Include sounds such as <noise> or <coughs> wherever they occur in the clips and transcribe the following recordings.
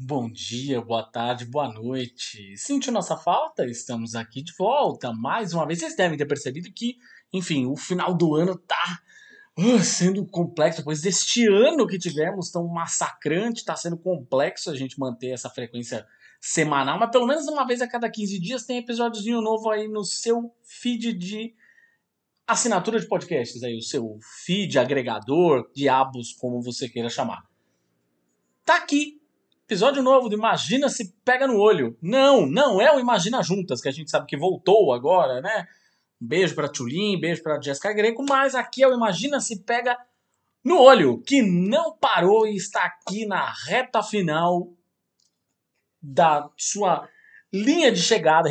Bom dia, boa tarde, boa noite. Sentiu nossa falta? Estamos aqui de volta mais uma vez. Vocês devem ter percebido que, enfim, o final do ano tá uh, sendo complexo. Depois deste ano que tivemos tão massacrante, tá sendo complexo a gente manter essa frequência semanal, mas pelo menos uma vez a cada 15 dias tem episódiozinho novo aí no seu feed de assinatura de podcasts, aí o seu feed agregador, diabos, como você queira chamar. Tá aqui Episódio novo do Imagina se pega no olho. Não, não é o Imagina Juntas, que a gente sabe que voltou agora, né? Um beijo pra Tulin, beijo pra Jessica Greco, mas aqui é o Imagina se pega no olho, que não parou e está aqui na reta final da sua linha de chegada.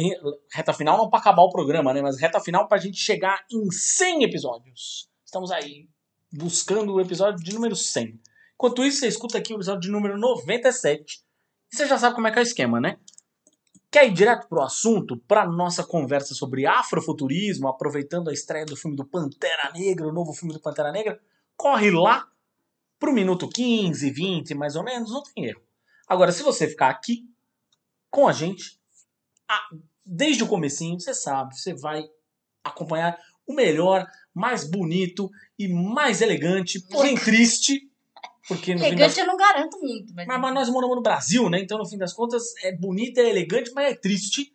Reta final não para acabar o programa, né? Mas reta final para a gente chegar em 100 episódios. Estamos aí buscando o episódio de número 100. Enquanto isso, você escuta aqui o episódio de número 97. E você já sabe como é que é o esquema, né? Quer ir direto pro assunto, pra nossa conversa sobre afrofuturismo, aproveitando a estreia do filme do Pantera Negra, o novo filme do Pantera Negra? Corre lá pro minuto 15, 20, mais ou menos, não tem erro. Agora, se você ficar aqui com a gente, desde o comecinho, você sabe, você vai acompanhar o melhor, mais bonito e mais elegante, porém triste porque elegante das... eu não garanto muito. Mas... mas... Mas, nós moramos no Brasil, né? Então, no fim das contas, é bonito, é elegante, mas é triste.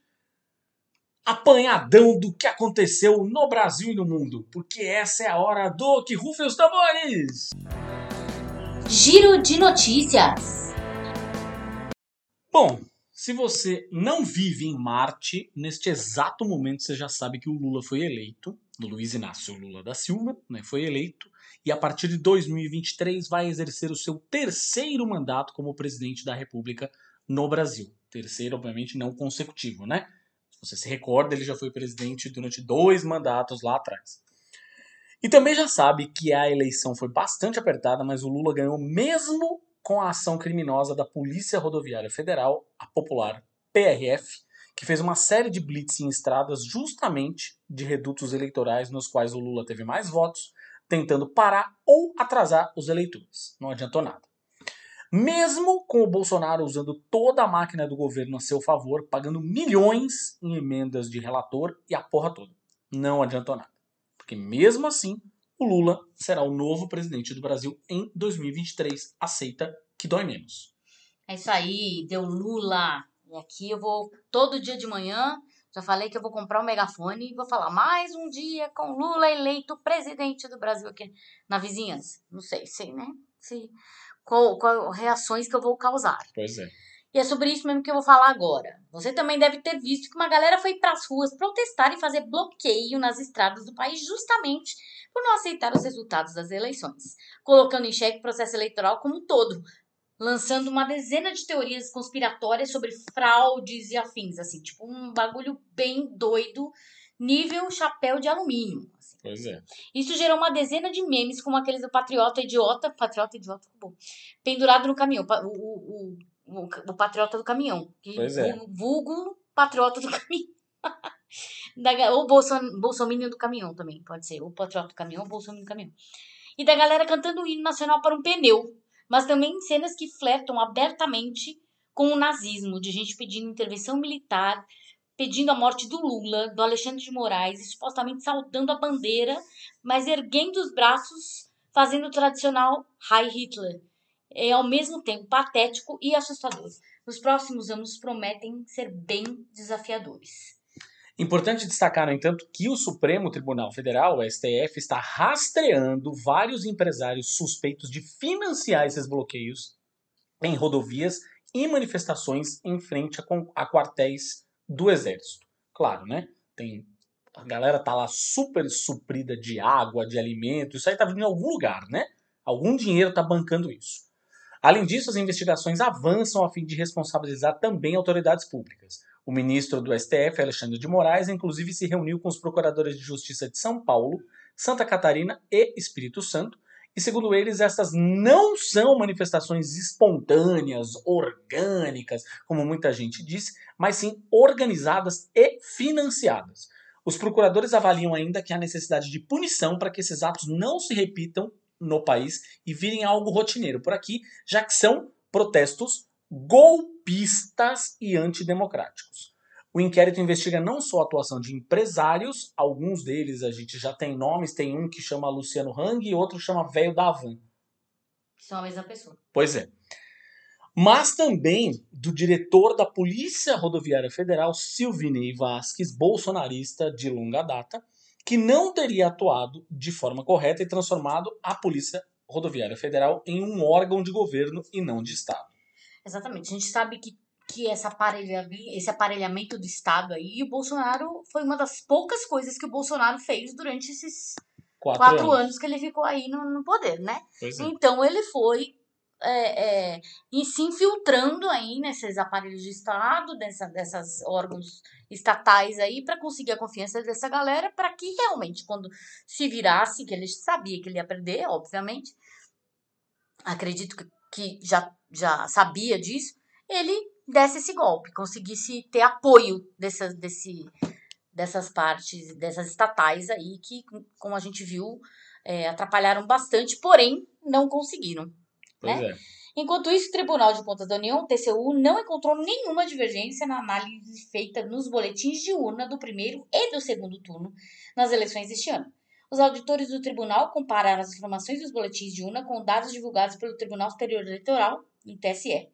Apanhadão do que aconteceu no Brasil e no mundo. Porque essa é a hora do que rufem os tambores! Giro de notícias. Bom, se você não vive em Marte, neste exato momento você já sabe que o Lula foi eleito. O Luiz Inácio Lula da Silva né, foi eleito e a partir de 2023 vai exercer o seu terceiro mandato como presidente da República no Brasil. Terceiro, obviamente, não consecutivo, né? Se você se recorda, ele já foi presidente durante dois mandatos lá atrás. E também já sabe que a eleição foi bastante apertada, mas o Lula ganhou mesmo com a ação criminosa da Polícia Rodoviária Federal, a popular PRF, que fez uma série de blitz em estradas justamente de redutos eleitorais nos quais o Lula teve mais votos tentando parar ou atrasar os eleitores. Não adiantou nada. Mesmo com o Bolsonaro usando toda a máquina do governo a seu favor, pagando milhões em emendas de relator e a porra toda. Não adiantou nada. Porque mesmo assim, o Lula será o novo presidente do Brasil em 2023. Aceita que dói menos. É isso aí, deu Lula. E aqui eu vou todo dia de manhã já falei que eu vou comprar um megafone e vou falar mais um dia com Lula eleito presidente do Brasil aqui na vizinhança. Não sei, sei, né? Se, qual, qual reações que eu vou causar. Pois é. E é sobre isso mesmo que eu vou falar agora. Você também deve ter visto que uma galera foi para as ruas protestar e fazer bloqueio nas estradas do país justamente por não aceitar os resultados das eleições, colocando em xeque o processo eleitoral como um todo, lançando uma dezena de teorias conspiratórias sobre fraudes e afins, assim, tipo um bagulho bem doido, nível chapéu de alumínio. Assim. Pois é. Isso gerou uma dezena de memes, como aqueles do Patriota Idiota, Patriota Idiota, bom, pendurado no caminhão, o, o, o, o Patriota do caminhão. Pois é. O vulgo Patriota do caminhão. <laughs> da, ou Bolson, Bolsonaro do caminhão também, pode ser. O Patriota do caminhão ou Bolsonaro do caminhão. E da galera cantando o hino nacional para um pneu mas também cenas que flertam abertamente com o nazismo, de gente pedindo intervenção militar, pedindo a morte do Lula, do Alexandre de Moraes, e supostamente saudando a bandeira, mas erguendo os braços, fazendo o tradicional High Hitler. É ao mesmo tempo patético e assustador. Os próximos anos prometem ser bem desafiadores. Importante destacar, no entanto, que o Supremo Tribunal Federal, o STF, está rastreando vários empresários suspeitos de financiar esses bloqueios em rodovias e manifestações em frente a, quartéis do Exército. Claro, né? Tem a galera tá lá super suprida de água, de alimento, isso aí tá vindo em algum lugar, né? Algum dinheiro tá bancando isso. Além disso, as investigações avançam a fim de responsabilizar também autoridades públicas. O ministro do STF, Alexandre de Moraes, inclusive se reuniu com os procuradores de justiça de São Paulo, Santa Catarina e Espírito Santo, e segundo eles, essas não são manifestações espontâneas, orgânicas, como muita gente disse, mas sim organizadas e financiadas. Os procuradores avaliam ainda que há necessidade de punição para que esses atos não se repitam no país e virem algo rotineiro por aqui, já que são protestos golpistas e antidemocráticos. O inquérito investiga não só a atuação de empresários, alguns deles a gente já tem nomes, tem um que chama Luciano Hang e outro chama Velho da Havan. São a mesma pessoa. Pois é. Mas também do diretor da Polícia Rodoviária Federal, Silvinei Vasques, bolsonarista de longa data, que não teria atuado de forma correta e transformado a Polícia Rodoviária Federal em um órgão de governo e não de Estado. Exatamente. A gente sabe que, que essa aparelha, esse aparelhamento do Estado aí, o Bolsonaro foi uma das poucas coisas que o Bolsonaro fez durante esses quatro, quatro anos. anos. que ele ficou aí no, no poder, né? É. Então ele foi é, é, e se infiltrando aí nesses aparelhos de Estado, dessa, dessas órgãos estatais aí, para conseguir a confiança dessa galera, para que realmente, quando se virasse, que ele sabia que ele ia perder, obviamente, acredito que, que já, já sabia disso, ele desse esse golpe, conseguisse ter apoio dessas, desse, dessas partes, dessas estatais aí, que, como a gente viu, é, atrapalharam bastante, porém não conseguiram. Pois né? é. Enquanto isso, o Tribunal de Contas da União, TCU, não encontrou nenhuma divergência na análise feita nos boletins de urna do primeiro e do segundo turno nas eleições deste ano. Os auditores do tribunal compararam as informações dos boletins de urna com dados divulgados pelo Tribunal Superior Eleitoral, em TSE.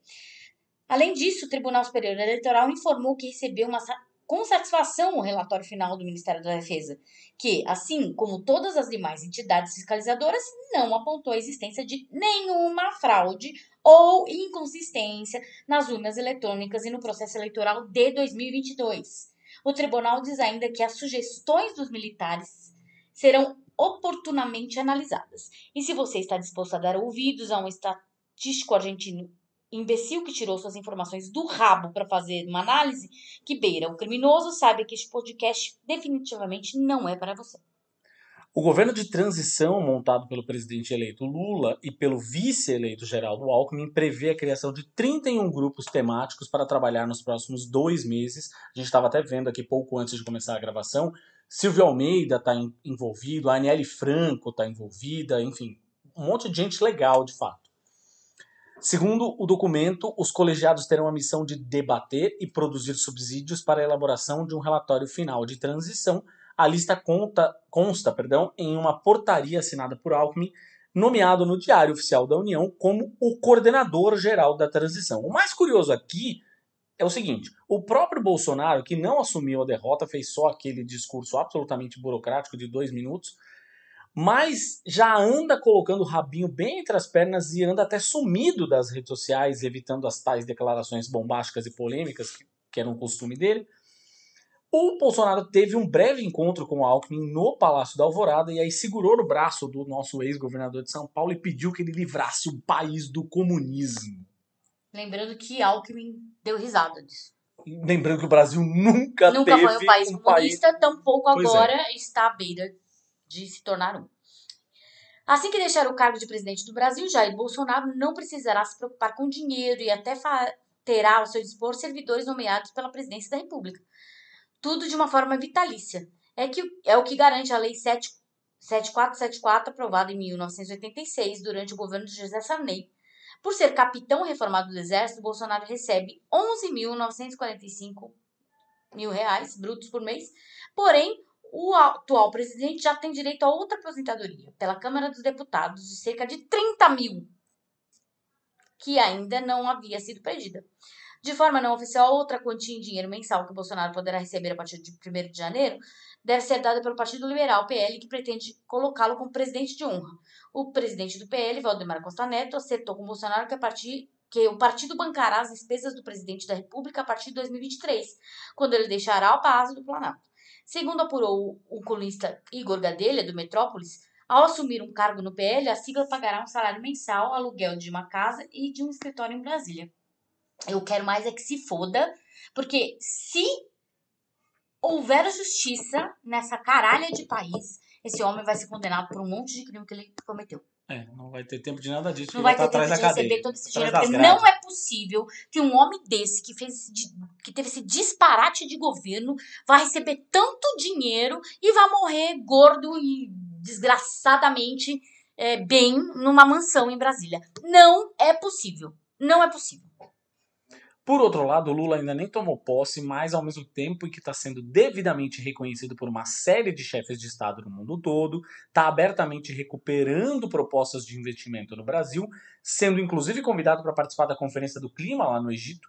Além disso, o Tribunal Superior Eleitoral informou que recebeu uma com satisfação o relatório final do Ministério da Defesa, que, assim como todas as demais entidades fiscalizadoras, não apontou a existência de nenhuma fraude ou inconsistência nas urnas eletrônicas e no processo eleitoral de 2022. O tribunal diz ainda que as sugestões dos militares serão oportunamente analisadas. E se você está disposto a dar ouvidos a um estatístico argentino imbecil que tirou suas informações do rabo para fazer uma análise que beira o criminoso, sabe que este podcast definitivamente não é para você. O governo de transição montado pelo presidente eleito Lula e pelo vice-eleito Geraldo Alckmin prevê a criação de 31 grupos temáticos para trabalhar nos próximos dois meses. A gente estava até vendo aqui pouco antes de começar a gravação. Silvio Almeida está envolvido, a Aniele Franco está envolvida, enfim, um monte de gente legal de fato. Segundo o documento, os colegiados terão a missão de debater e produzir subsídios para a elaboração de um relatório final de transição. A lista conta, consta perdão, em uma portaria assinada por Alckmin, nomeado no Diário Oficial da União como o coordenador geral da transição. O mais curioso aqui é o seguinte: o próprio Bolsonaro, que não assumiu a derrota, fez só aquele discurso absolutamente burocrático de dois minutos mas já anda colocando o rabinho bem entre as pernas e anda até sumido das redes sociais, evitando as tais declarações bombásticas e polêmicas que, que eram um costume dele. O Bolsonaro teve um breve encontro com o Alckmin no Palácio da Alvorada e aí segurou no braço do nosso ex-governador de São Paulo e pediu que ele livrasse o país do comunismo. Lembrando que Alckmin deu risada disso. Lembrando que o Brasil nunca, nunca teve foi um país um comunista, país... tampouco Pois é. agora está à beira de se tornar um. Assim que deixar o cargo de presidente do Brasil, Jair Bolsonaro não precisará se preocupar com dinheiro e até terá ao seu dispor servidores nomeados pela presidência da República. Tudo de uma forma vitalícia. É, que, é o que garante a Lei 7, 7474, aprovada em 1986, durante o governo de José Sarney. Por ser capitão reformado do Exército, Bolsonaro recebe 11.945 mil reais brutos por mês, porém o atual presidente já tem direito a outra aposentadoria pela Câmara dos Deputados de cerca de 30 mil, que ainda não havia sido pedida. De forma não oficial, outra quantia em dinheiro mensal que Bolsonaro poderá receber a partir de 1 de janeiro deve ser dada pelo Partido Liberal, PL, que pretende colocá-lo como presidente de honra. O presidente do PL, Valdemar Costa Neto, acertou com Bolsonaro que, a partir, que o partido bancará as despesas do presidente da República a partir de 2023, quando ele deixará o Palácio do Planalto. Segundo apurou o colunista Igor Gadelha, do Metrópolis, Ao assumir um cargo no PL, a sigla pagará um salário mensal, aluguel de uma casa e de um escritório em Brasília. Eu quero mais é que se foda, porque se houver justiça nessa caralha de país, esse homem vai ser condenado por um monte de crime que ele cometeu. É, não vai ter tempo de nada disso. Não vai vai ter tempo de cadeia. receber todo esse dinheiro. Porque não é possível que um homem desse, que fez que teve esse disparate de governo, vá receber tanto dinheiro e vá morrer gordo e desgraçadamente é, bem numa mansão em Brasília. Não é possível. Não é possível. Por outro lado, o Lula ainda nem tomou posse, mas ao mesmo tempo em que está sendo devidamente reconhecido por uma série de chefes de Estado no mundo todo, está abertamente recuperando propostas de investimento no Brasil, sendo inclusive convidado para participar da Conferência do Clima lá no Egito.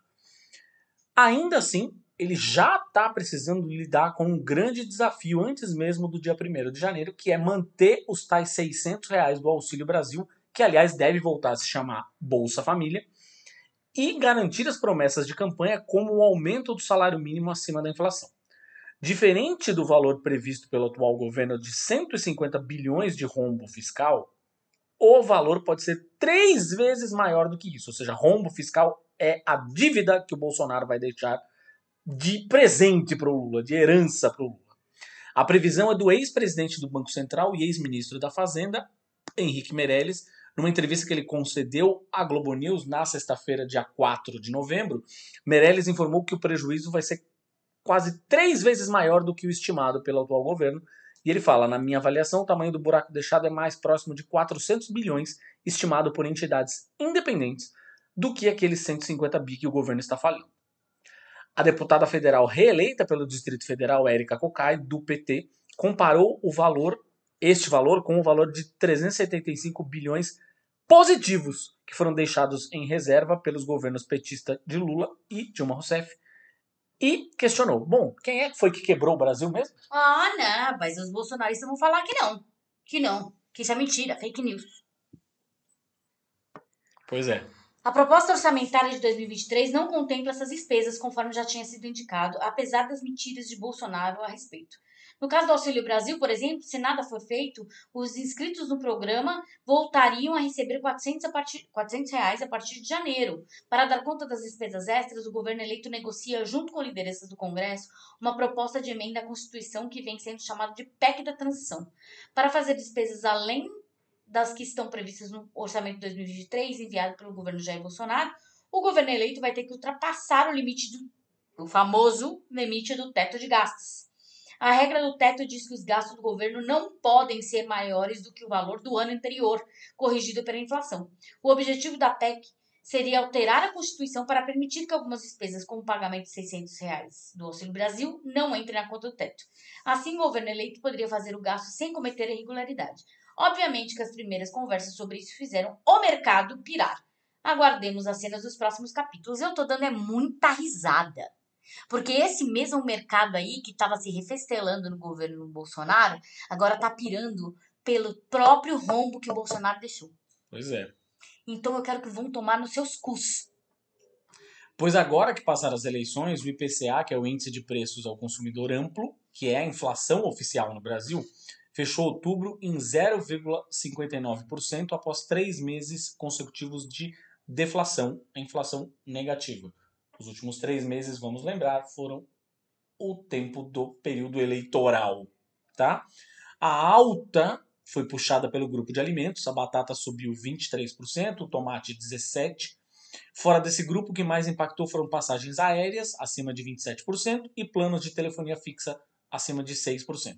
Ainda assim, ele já está precisando lidar com um grande desafio antes mesmo do dia 1 de janeiro, que é manter os tais 600 reais do Auxílio Brasil, que aliás deve voltar a se chamar Bolsa Família, e garantir as promessas de campanha como o aumento do salário mínimo acima da inflação. Diferente do valor previsto pelo atual governo de 150 bilhões de rombo fiscal, o valor pode ser três vezes maior do que isso. Ou seja, rombo fiscal é a dívida que o Bolsonaro vai deixar de presente para o Lula, de herança para o Lula. A previsão é do ex-presidente do Banco Central e ex-ministro da Fazenda, Henrique Meirelles, numa entrevista que ele concedeu à Globo News na sexta-feira, dia 4 de novembro, Meirelles informou que o prejuízo vai ser quase três vezes maior do que o estimado pelo atual governo. E ele fala: na minha avaliação, o tamanho do buraco deixado é mais próximo de 400 bilhões, estimado por entidades independentes, do que aqueles 150 bi que o governo está falindo. A deputada federal reeleita pelo Distrito Federal, Érica Cocai, do PT, comparou o valor, este valor, com o valor de 375 bilhões positivos que foram deixados em reserva pelos governos petista de Lula e Dilma Rousseff. E questionou: bom, quem é que foi que quebrou o Brasil mesmo? Ah, não, mas os bolsonaristas vão falar que não. Que não. Que isso é mentira, fake news. Pois é. A proposta orçamentária de 2023 não contempla essas despesas, conforme já tinha sido indicado, apesar das mentiras de Bolsonaro a respeito. No caso do Auxílio Brasil, por exemplo, se nada for feito, os inscritos no programa voltariam a receber 400, a partir, 400 reais a partir de janeiro. Para dar conta das despesas extras, o governo eleito negocia, junto com lideranças do Congresso, uma proposta de emenda à Constituição que vem sendo chamada de PEC da Transição. Para fazer despesas além das que estão previstas no orçamento de 2023, enviado pelo governo Jair Bolsonaro, o governo eleito vai ter que ultrapassar o limite do o famoso limite do teto de gastos. A regra do teto diz que os gastos do governo não podem ser maiores do que o valor do ano anterior, corrigido pela inflação. O objetivo da PEC seria alterar a Constituição para permitir que algumas despesas, como o pagamento de 600 reais do Auxílio Brasil, não entrem na conta do teto. Assim, o governo eleito poderia fazer o gasto sem cometer irregularidade. Obviamente que as primeiras conversas sobre isso fizeram o mercado pirar. Aguardemos as cenas dos próximos capítulos. Eu tô dando é muita risada. Porque esse mesmo mercado aí que estava se refestelando no governo Bolsonaro, agora tá pirando pelo próprio rombo que o Bolsonaro deixou. Pois é. Então eu quero que vão tomar nos seus cus. Pois agora que passaram as eleições, o IPCA, que é o Índice de Preços ao Consumidor Amplo, que é a inflação oficial no Brasil, fechou outubro em 0,59% após três meses consecutivos de deflação, a inflação negativa. Os últimos três meses, vamos lembrar, foram o tempo do período eleitoral, tá? A alta foi puxada pelo grupo de alimentos, a batata subiu 23%, o tomate 17%. Fora desse grupo, o que mais impactou foram passagens aéreas, acima de 27%, e planos de telefonia fixa, acima de 6%.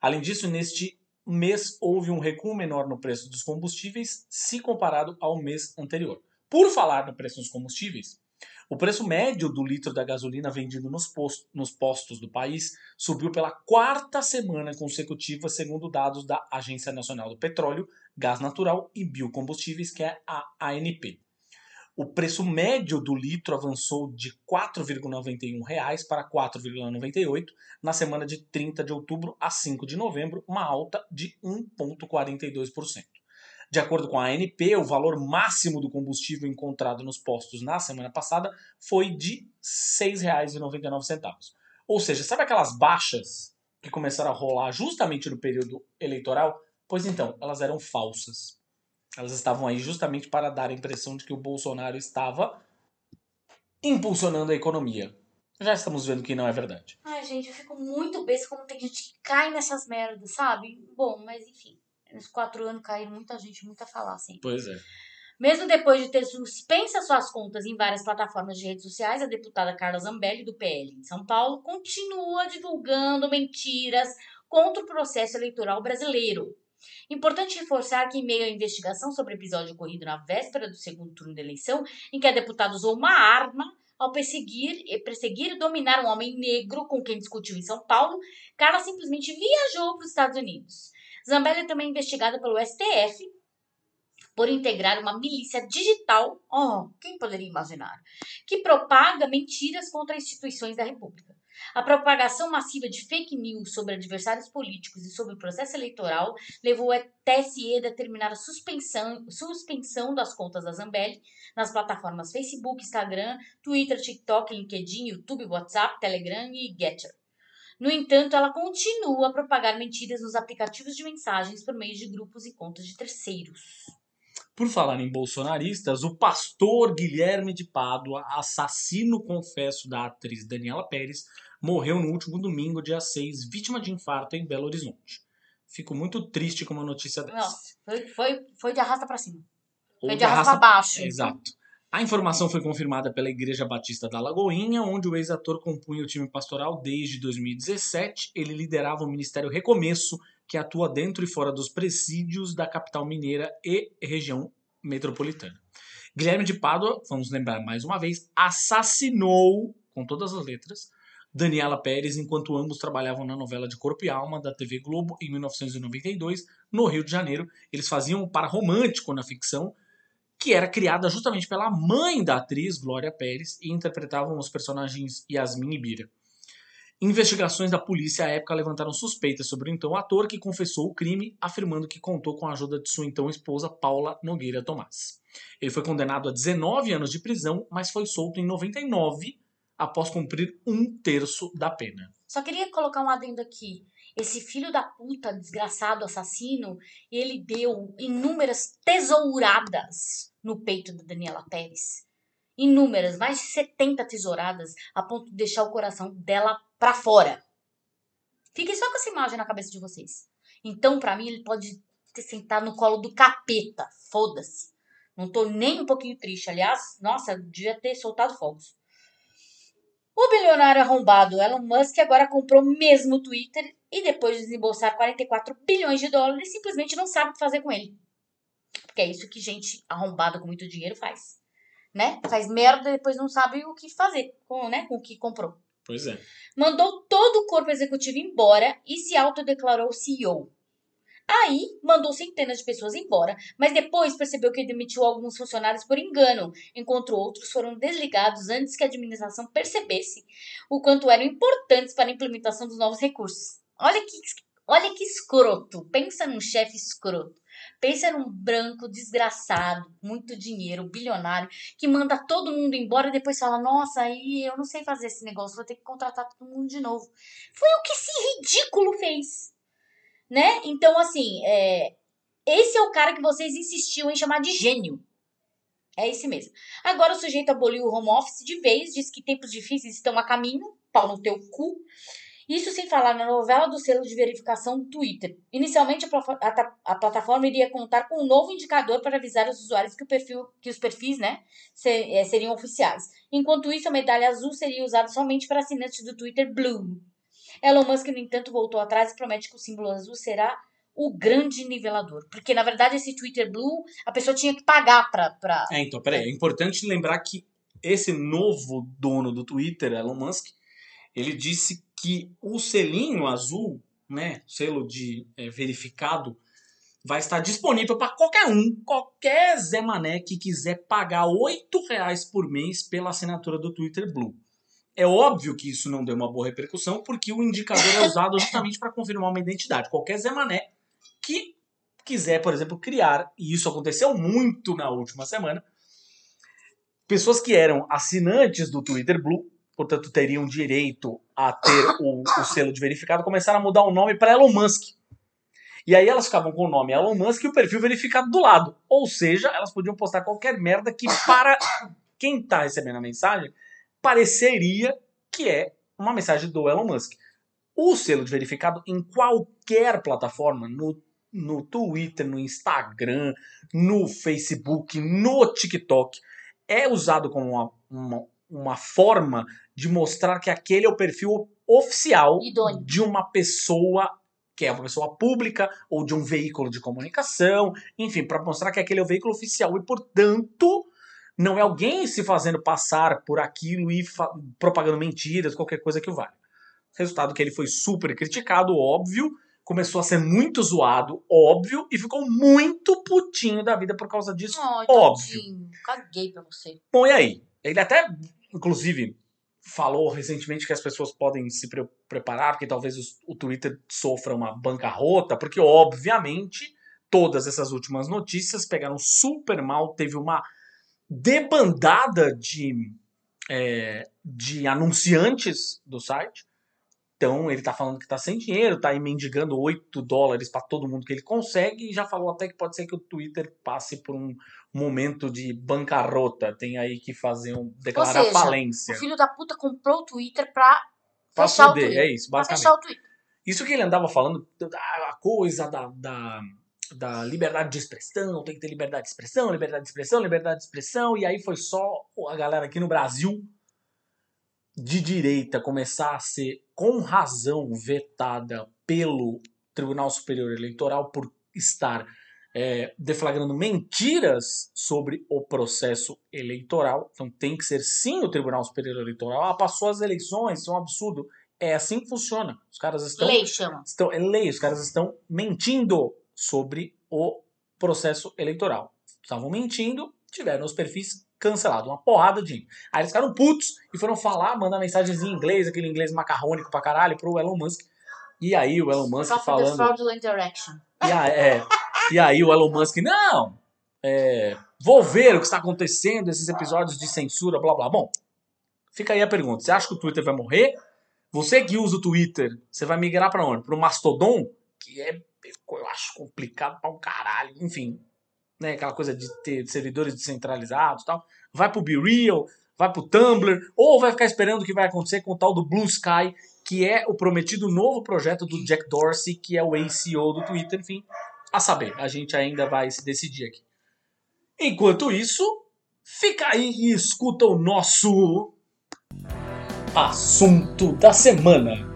Além disso, neste mês houve um recuo menor no preço dos combustíveis se comparado ao mês anterior. Por falar no preço dos combustíveis, o preço médio do litro da gasolina vendido nos, nos postos do país subiu pela quarta semana consecutiva, segundo dados da Agência Nacional do Petróleo, Gás Natural e Biocombustíveis, que é a ANP. O preço médio do litro avançou de 4,91 reais para R$ 4,98 na semana de 30 de outubro a 5 de novembro, uma alta de 1,42%. De acordo com a ANP, o valor máximo do combustível encontrado nos postos na semana passada foi de R$ 6,99. Ou seja, sabe aquelas baixas que começaram a rolar justamente no período eleitoral? Pois então, elas eram falsas. Elas estavam aí justamente para dar a impressão de que o Bolsonaro estava impulsionando a economia. Já estamos vendo que não é verdade. Ai, gente, eu fico muito besta como tem gente que cai nessas merdas, sabe? Bom, mas enfim. Nos quatro anos caiu muita gente, muita falar, assim. Pois é. Mesmo depois de ter suspensa suas contas em várias plataformas de redes sociais, a deputada Carla Zambelli, do PL de São Paulo, continua divulgando mentiras contra o processo eleitoral brasileiro. Importante reforçar que, em meio à investigação sobre o episódio ocorrido na véspera do segundo turno da eleição, em que a deputada usou uma arma ao perseguir, perseguir e dominar um homem negro com quem discutiu em São Paulo, Carla simplesmente viajou para os Estados Unidos. Zambelli é também investigada pelo STF por integrar uma milícia digital, oh, quem poderia imaginar, que propaga mentiras contra instituições da República. A propagação massiva de fake news sobre adversários políticos e sobre o processo eleitoral levou a TSE a determinar a suspensão, suspensão das contas da Zambelli nas plataformas Facebook, Instagram, Twitter, TikTok, LinkedIn, YouTube, WhatsApp, Telegram e Getter. No entanto, ela continua a propagar mentiras nos aplicativos de mensagens por meio de grupos e contas de terceiros. Por falar em bolsonaristas, o pastor Guilherme de Pádua, assassino confesso da atriz Daniela Pérez, morreu no último domingo, dia 6, vítima de infarto em Belo Horizonte. Fico muito triste com uma notícia dessa. Nossa, foi, foi, foi de arrasta pra cima. Ou Foi de arrasta pra baixo. Exato. A informação foi confirmada pela Igreja Batista da Lagoinha, onde o ex-ator compunha o time pastoral desde 2017. Ele liderava o Ministério Recomeço, que atua dentro e fora dos presídios da capital mineira e região metropolitana. Guilherme de Pádua, vamos lembrar mais uma vez, assassinou, com todas as letras, Daniela Pérez enquanto ambos trabalhavam na novela de Corpo e Alma da TV Globo em 1992, no Rio de Janeiro. Eles faziam um par romântico na ficção, que era criada justamente pela mãe da atriz, Glória Pérez, e interpretavam os personagens Yasmin e Bira. Investigações da polícia à época levantaram suspeitas sobre o então ator, que confessou o crime, afirmando que contou com a ajuda de sua então esposa, Paula Nogueira Tomás. Ele foi condenado a 19 anos de prisão, mas foi solto em 99 após cumprir um terço da pena. Só queria colocar um adendo aqui. Esse filho da puta, desgraçado, assassino, ele deu inúmeras tesouradas no peito da Daniela Pérez. Inúmeras, mais de 70 tesouradas, a ponto de deixar o coração dela pra fora. Fiquem só com essa imagem na cabeça de vocês. Então, pra mim, ele pode ter sentado no colo do capeta. Foda-se. Não tô nem um pouquinho triste. Aliás, nossa, devia ter soltado fogos. O bilionário arrombado Elon Musk agora comprou mesmo o Twitter e depois de desembolsar 44 bilhões de dólares, simplesmente não sabe o que fazer com ele. Porque é isso que gente arrombada com muito dinheiro faz. Né? Faz merda e depois não sabe o que fazer com, né? com o que comprou. Pois é. Mandou todo o corpo executivo embora e se autodeclarou CEO. Aí, mandou centenas de pessoas embora, mas depois percebeu que demitiu alguns funcionários por engano, enquanto outros foram desligados antes que a administração percebesse o quanto eram importantes para a implementação dos novos recursos. Olha que, olha que escroto. Pensa num chefe escroto. Pensa num branco desgraçado, muito dinheiro, bilionário, que manda todo mundo embora e depois fala: Nossa, aí eu não sei fazer esse negócio, vou ter que contratar todo mundo de novo. Foi o que esse ridículo fez né? Então, assim, é, esse é o cara que vocês insistiam em chamar de gênio. É esse mesmo. Agora o sujeito aboliu o home office de vez, diz que tempos difíceis estão a caminho, pau no teu cu. Isso sem falar na novela do selo de verificação do Twitter. Inicialmente, a, a, plataforma iria contar com um novo indicador para avisar os usuários que, perfil, que os perfis né, ser, é, seriam oficiais. Enquanto isso, a medalha azul seria usada somente para assinantes do Twitter Blue. Elon Musk, no entanto, voltou atrás e promete que o símbolo azul será o grande nivelador. Porque, na verdade, esse Twitter Blue, a pessoa tinha que pagar pra... pra... É, então, peraí. É importante lembrar que esse novo dono do Twitter, Elon Musk, ele disse que o selinho azul, né, selo de é, verificado, vai estar disponível para qualquer um, qualquer Zé Mané que quiser pagar R$ reais por mês pela assinatura do Twitter Blue. É óbvio que isso não deu uma boa repercussão, porque o indicador é usado <coughs> justamente para confirmar uma identidade. Qualquer Zé Mané que quiser, por exemplo, criar, e isso aconteceu muito na última semana, pessoas que eram assinantes do Twitter Blue, portanto teriam direito a ter o, o selo de verificado, começaram a mudar o nome para Elon Musk. E aí elas ficavam com o nome Elon Musk e o perfil verificado do lado. Ou seja, elas podiam postar qualquer merda que para <coughs> quem tá recebendo a mensagem pareceria que é uma mensagem do Elon Musk. O selo de verificado em qualquer plataforma, no, no Twitter, no Instagram, no Facebook, no TikTok, é usado como uma, uma, uma forma de mostrar que aquele é o perfil oficial Idôneo. de uma pessoa que é uma pessoa pública ou de um veículo de comunicação, enfim, para mostrar que aquele é o veículo oficial e, portanto, não é alguém se fazendo passar por aquilo e propagando mentiras, qualquer coisa que o valha. Resultado que ele foi super criticado, óbvio, começou a ser muito zoado, óbvio, e ficou muito putinho da vida por causa disso. Óbvio. tadinho. Caguei pra você. Bom, e aí? Ele até, inclusive, falou recentemente que as pessoas podem se pre- preparar, porque talvez os- o Twitter sofra uma bancarrota, porque, obviamente, todas essas últimas notícias pegaram super mal. Teve uma debandada de, é, de anunciantes do site. Então, ele tá falando que tá sem dinheiro, tá aí mendigando 8 dólares para todo mundo que ele consegue, e já falou até que pode ser que o Twitter passe por um momento de bancarrota. Tem aí que fazer um. declarar seja, falência. O filho da puta comprou o Twitter pra Pra fechar o fuder, Twitter. é isso, Pra basicamente. fechar o Twitter. Isso que ele andava falando, a coisa da, da, da liberdade de expressão, tem que ter liberdade de expressão, liberdade de expressão, liberdade de expressão, e aí foi só a galera aqui no Brasil de direita começar a ser, com razão, vetada pelo Tribunal Superior Eleitoral por estar é, deflagrando mentiras sobre o processo eleitoral. Então tem que ser sim o Tribunal Superior Eleitoral. Ah, passou as eleições, isso é um absurdo. É assim que funciona. Os caras estão Lei chama. estão, é lei, os caras estão mentindo sobre o processo eleitoral. Estavam mentindo, tiveram os perfis cancelados, uma porrada de gente. Aí eles ficaram putos e foram falar, mandar mensagens em inglês, aquele inglês macarrônico pra caralho, pro Elon Musk. E aí o Elon Musk Só falando. fraudulent direction. E aí, é, e aí o Elon Musk, não, é, vou ver o que está acontecendo, esses episódios de censura, blá blá. Bom, fica aí a pergunta. Você acha que o Twitter vai morrer? Você que usa o Twitter, você vai migrar para onde? Para o Mastodon? Que é, eu acho complicado pra um caralho. Enfim, né, aquela coisa de ter servidores descentralizados tal. Vai pro BeReal, vai pro Tumblr, ou vai ficar esperando o que vai acontecer com o tal do Blue Sky, que é o prometido novo projeto do Jack Dorsey, que é o ACO do Twitter, enfim. A saber, a gente ainda vai se decidir aqui. Enquanto isso, fica aí e escuta o nosso assunto da semana.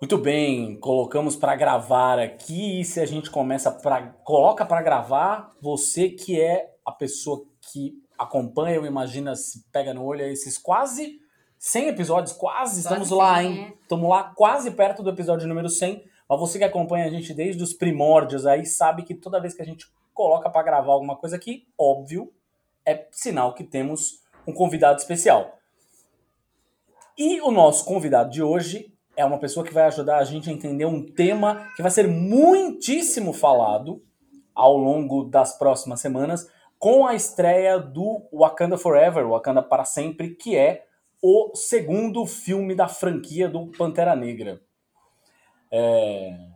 Muito bem, colocamos para gravar aqui. E se a gente começa para coloca para gravar, você que é a pessoa que acompanha, o imagina se pega no olho esses quase 100 episódios, quase, estamos Quase lá, 100, hein? Estamos lá quase perto do episódio número 100. Mas você que acompanha a gente desde os primórdios aí sabe que toda vez que a gente coloca para gravar alguma coisa aqui, óbvio, é sinal que temos um convidado especial. E o nosso convidado de hoje é uma pessoa que vai ajudar a gente a entender um tema que vai ser muitíssimo falado ao longo das próximas semanas com a estreia do Wakanda Forever, Wakanda para sempre, que é o segundo filme da franquia do Pantera Negra. É...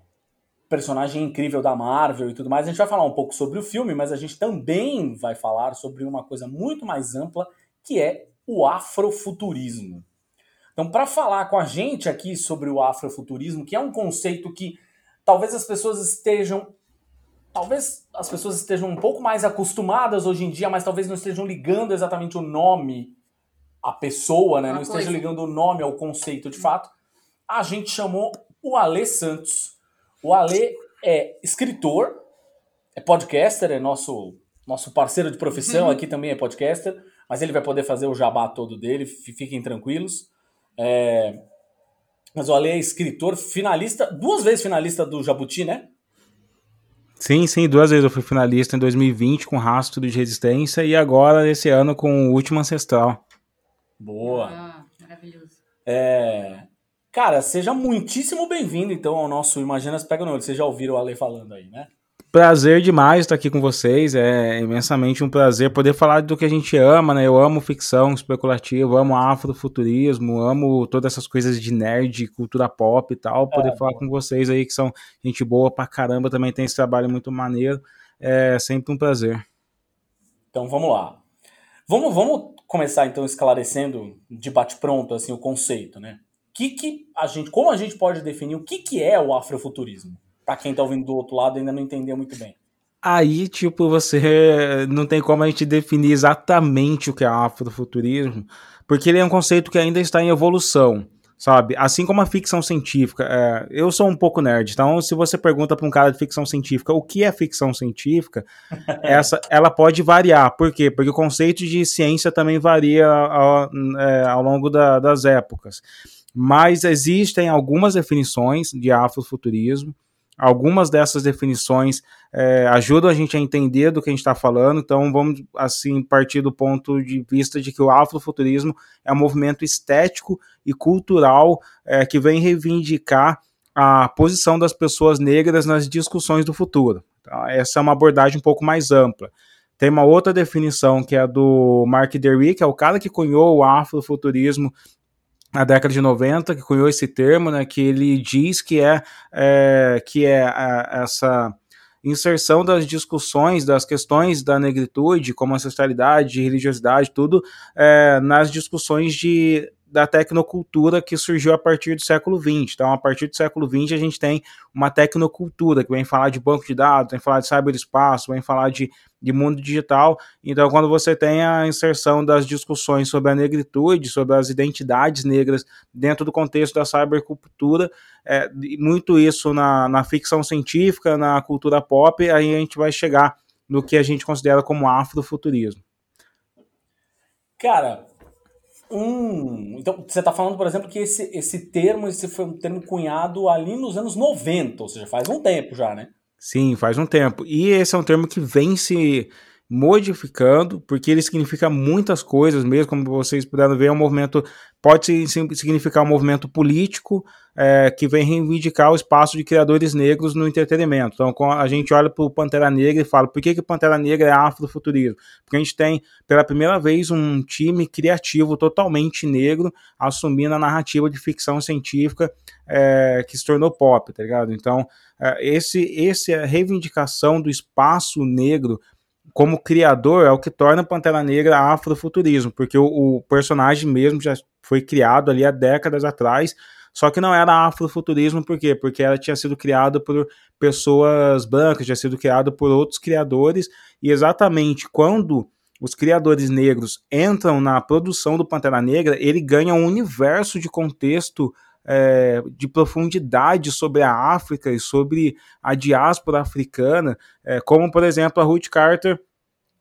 Personagem incrível da Marvel e tudo mais. A gente vai falar um pouco sobre o filme, mas a gente também vai falar sobre uma coisa muito mais ampla, que é o afrofuturismo. Então, para falar com a gente aqui sobre o afrofuturismo, que é um conceito que talvez as pessoas estejam talvez as pessoas estejam um pouco mais acostumadas hoje em dia, mas talvez não estejam ligando exatamente o nome à pessoa, né? Uma não estejam coisa. ligando o nome ao conceito de fato. A gente chamou o Alê Santos. O Alê é escritor, é podcaster, é nosso nosso parceiro de profissão, aqui também é podcaster, mas ele vai poder fazer o jabá todo dele, fi- fiquem tranquilos. É, Mas o Ale é escritor, finalista, duas vezes finalista do Jabuti, né? Sim, sim, duas vezes eu fui finalista em 2020 com Rastro de Resistência e agora esse ano com o Último Ancestral. Boa. Ah, maravilhoso. É, Cara, seja muitíssimo bem-vindo então ao nosso Imagina se Pega no Olho. Vocês já ouviram o Ale falando aí, né? Prazer demais estar aqui com vocês. É imensamente um prazer poder falar do que a gente ama, né? Eu amo ficção especulativa, amo afrofuturismo, amo todas essas coisas de nerd, cultura pop e tal. Poder é, falar com vocês aí que são gente boa pra caramba, também tem esse trabalho muito maneiro. É sempre um prazer. Então vamos lá. Vamos, vamos começar então esclarecendo de bate-pronto assim o conceito, né? Que que a gente, como a gente pode definir o que, que é o afrofuturismo? Para quem tá ouvindo do outro lado ainda não entendeu muito bem. Aí, tipo, você não tem como a gente definir exatamente o que é afrofuturismo, porque ele é um conceito que ainda está em evolução, sabe? Assim como a ficção científica. É, eu sou um pouco nerd, então se você pergunta para um cara de ficção científica o que é ficção científica, <laughs> essa, ela pode variar. Por quê? Porque o conceito de ciência também varia ao, é, ao longo da, das épocas. Mas existem algumas definições de afrofuturismo Algumas dessas definições é, ajudam a gente a entender do que a gente está falando, então vamos assim partir do ponto de vista de que o afrofuturismo é um movimento estético e cultural é, que vem reivindicar a posição das pessoas negras nas discussões do futuro. Então, essa é uma abordagem um pouco mais ampla. Tem uma outra definição que é do Mark Derry, que é o cara que cunhou o afrofuturismo na década de 90, que cunhou esse termo, né, que ele diz que é, é que é a, essa inserção das discussões das questões da negritude, como ancestralidade, religiosidade, tudo é, nas discussões de da tecnocultura que surgiu a partir do século XX. Então, a partir do século XX, a gente tem uma tecnocultura que vem falar de banco de dados, vem falar de cyberespaço, vem falar de, de mundo digital. Então, quando você tem a inserção das discussões sobre a negritude, sobre as identidades negras dentro do contexto da cybercultura, é, muito isso na, na ficção científica, na cultura pop, aí a gente vai chegar no que a gente considera como afrofuturismo. Cara, Então você está falando, por exemplo, que esse, esse termo esse foi um termo cunhado ali nos anos 90, ou seja, faz um tempo já, né? Sim, faz um tempo. E esse é um termo que vem se modificando, porque ele significa muitas coisas mesmo, como vocês puderam ver, é um movimento, pode significar um movimento político é, que vem reivindicar o espaço de criadores negros no entretenimento. Então, a gente olha para o Pantera Negra e fala, por que, que Pantera Negra é afrofuturismo? Porque a gente tem, pela primeira vez, um time criativo totalmente negro assumindo a narrativa de ficção científica é, que se tornou pop, tá ligado? Então, é, esse, esse a reivindicação do espaço negro como criador é o que torna Pantera Negra afrofuturismo, porque o, o, personagem mesmo já foi criado ali há décadas atrás, só que não era afrofuturismo, por quê? Porque ela tinha sido criada por pessoas brancas, tinha sido criada por outros criadores, e exatamente quando os criadores negros entram na produção do Pantera Negra, ele ganha um universo de contexto é, de profundidade sobre a África e sobre a diáspora africana, é, como por exemplo a Ruth Carter,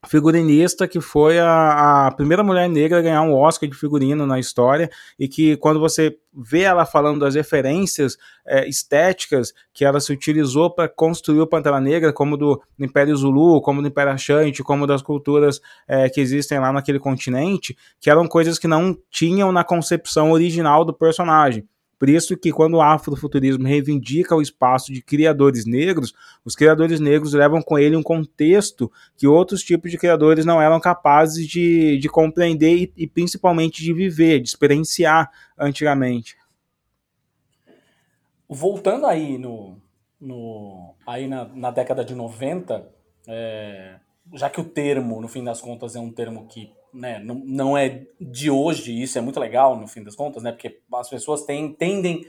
figurinista que foi a, a, primeira mulher negra a ganhar um Oscar de figurino na história e que quando você vê ela falando das referências é, estéticas que ela se utilizou para construir o Pantera Negra, como do Império Zulu, como do Império Ashanti, como das culturas é, que existem lá naquele continente, que eram coisas que não tinham na concepção original do personagem. Por isso que quando o afrofuturismo reivindica o espaço de criadores negros, os criadores negros levam com ele um contexto que outros tipos de criadores não eram capazes de, de compreender e, e principalmente de viver, de experienciar antigamente. Voltando aí no, no aí na, na década de 90, é, já que o termo, no fim das contas, é um termo que né, não, não é de hoje, isso é muito legal no fim das contas, né, porque as pessoas têm, tendem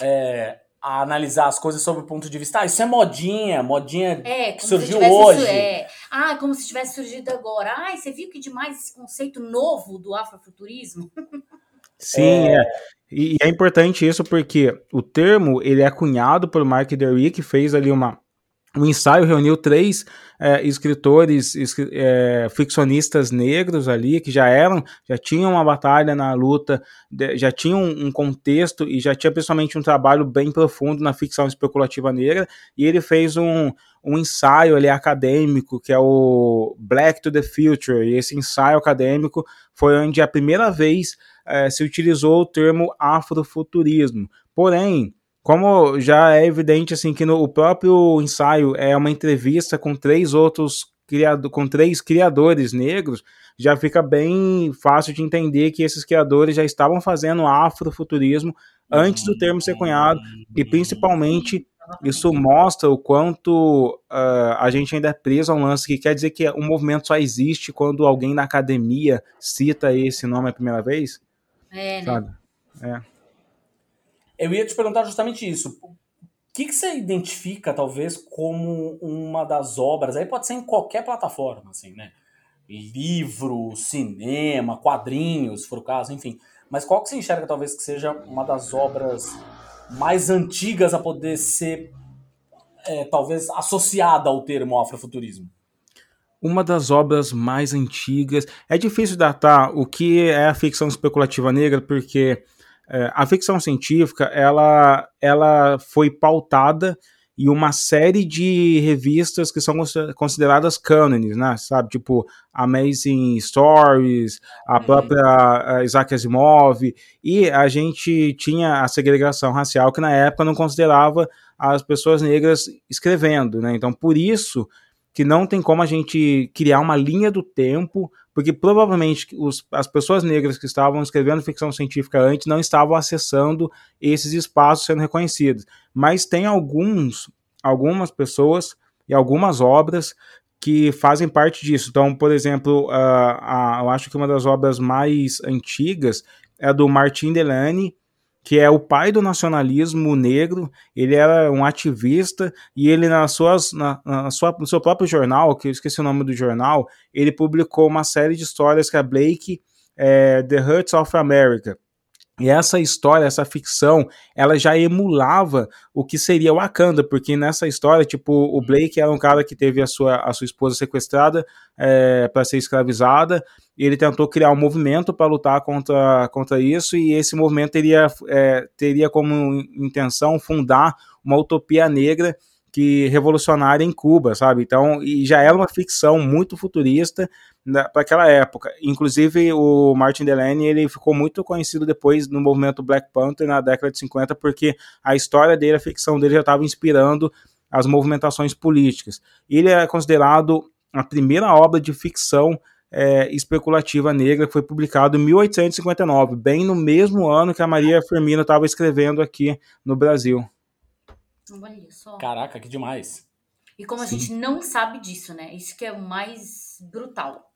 é, a analisar as coisas sob o ponto de vista, ah, isso é modinha, modinha é, que surgiu hoje. é. Ah, como se tivesse surgido agora. Ah, você viu que demais esse conceito novo do afrofuturismo? <laughs> Sim, é. é. E é importante isso porque o termo ele é cunhado por Mark Derry, que fez ali uma o ensaio reuniu três é, escritores, é, ficcionistas negros ali, que já eram, já tinham uma batalha na luta, já tinham um contexto e já tinha principalmente um trabalho bem profundo na ficção especulativa negra, e ele fez um, um ensaio ali acadêmico, que é o Black to the Future, e esse ensaio acadêmico foi onde a primeira vez é, se utilizou o termo afrofuturismo. Porém, como já é evidente assim que no o próprio ensaio é uma entrevista com três outros criado, com três criadores negros, já fica bem fácil de entender que esses criadores já estavam fazendo afrofuturismo antes do termo ser cunhado e principalmente isso mostra o quanto uh, a gente ainda é preso a um lance que quer dizer que o movimento só existe quando alguém na academia cita esse nome a primeira vez. É, né? Sabe? É. Eu ia te perguntar justamente isso. O que, que você identifica, talvez, como uma das obras? Aí pode ser em qualquer plataforma, assim, né? Livro, cinema, quadrinhos, se for o caso, enfim. Mas qual que você enxerga, talvez, que seja uma das obras mais antigas a poder ser, é, talvez, associada ao termo afrofuturismo? Uma das obras mais antigas. É difícil datar o que é a ficção especulativa negra, porque é, a ficção científica ela, ela foi pautada em uma série de revistas que são consideradas cânones, né? Sabe, tipo Amazing Stories, a uhum. própria Isaac Asimov, e a gente tinha a segregação racial que na época não considerava as pessoas negras escrevendo, né? Então, por isso que não tem como a gente criar uma linha do tempo, porque provavelmente os, as pessoas negras que estavam escrevendo ficção científica antes não estavam acessando esses espaços sendo reconhecidos. Mas tem alguns, algumas pessoas e algumas obras que fazem parte disso. Então, por exemplo, uh, uh, eu acho que uma das obras mais antigas é a do Martin Delany, que é o pai do nacionalismo negro. Ele era um ativista e ele nas suas, na, na sua, no seu próprio jornal, que eu esqueci o nome do jornal, ele publicou uma série de histórias que é Blake, é, The Hurts of America. E essa história, essa ficção, ela já emulava o que seria Wakanda, porque nessa história, tipo, o Blake era um cara que teve a sua, a sua esposa sequestrada é, para ser escravizada, e ele tentou criar um movimento para lutar contra, contra isso, e esse movimento teria, é, teria como intenção fundar uma utopia negra que revolucionária em Cuba, sabe? Então, e já era uma ficção muito futurista para aquela época. Inclusive, o Martin Delany ele ficou muito conhecido depois no movimento Black Panther na década de 50, porque a história dele, a ficção dele já estava inspirando as movimentações políticas. Ele é considerado a primeira obra de ficção é, especulativa negra que foi publicado em 1859, bem no mesmo ano que a Maria Firmino estava escrevendo aqui no Brasil. Olha só. Caraca, que demais. E como a Sim. gente não sabe disso, né? Isso que é o mais brutal.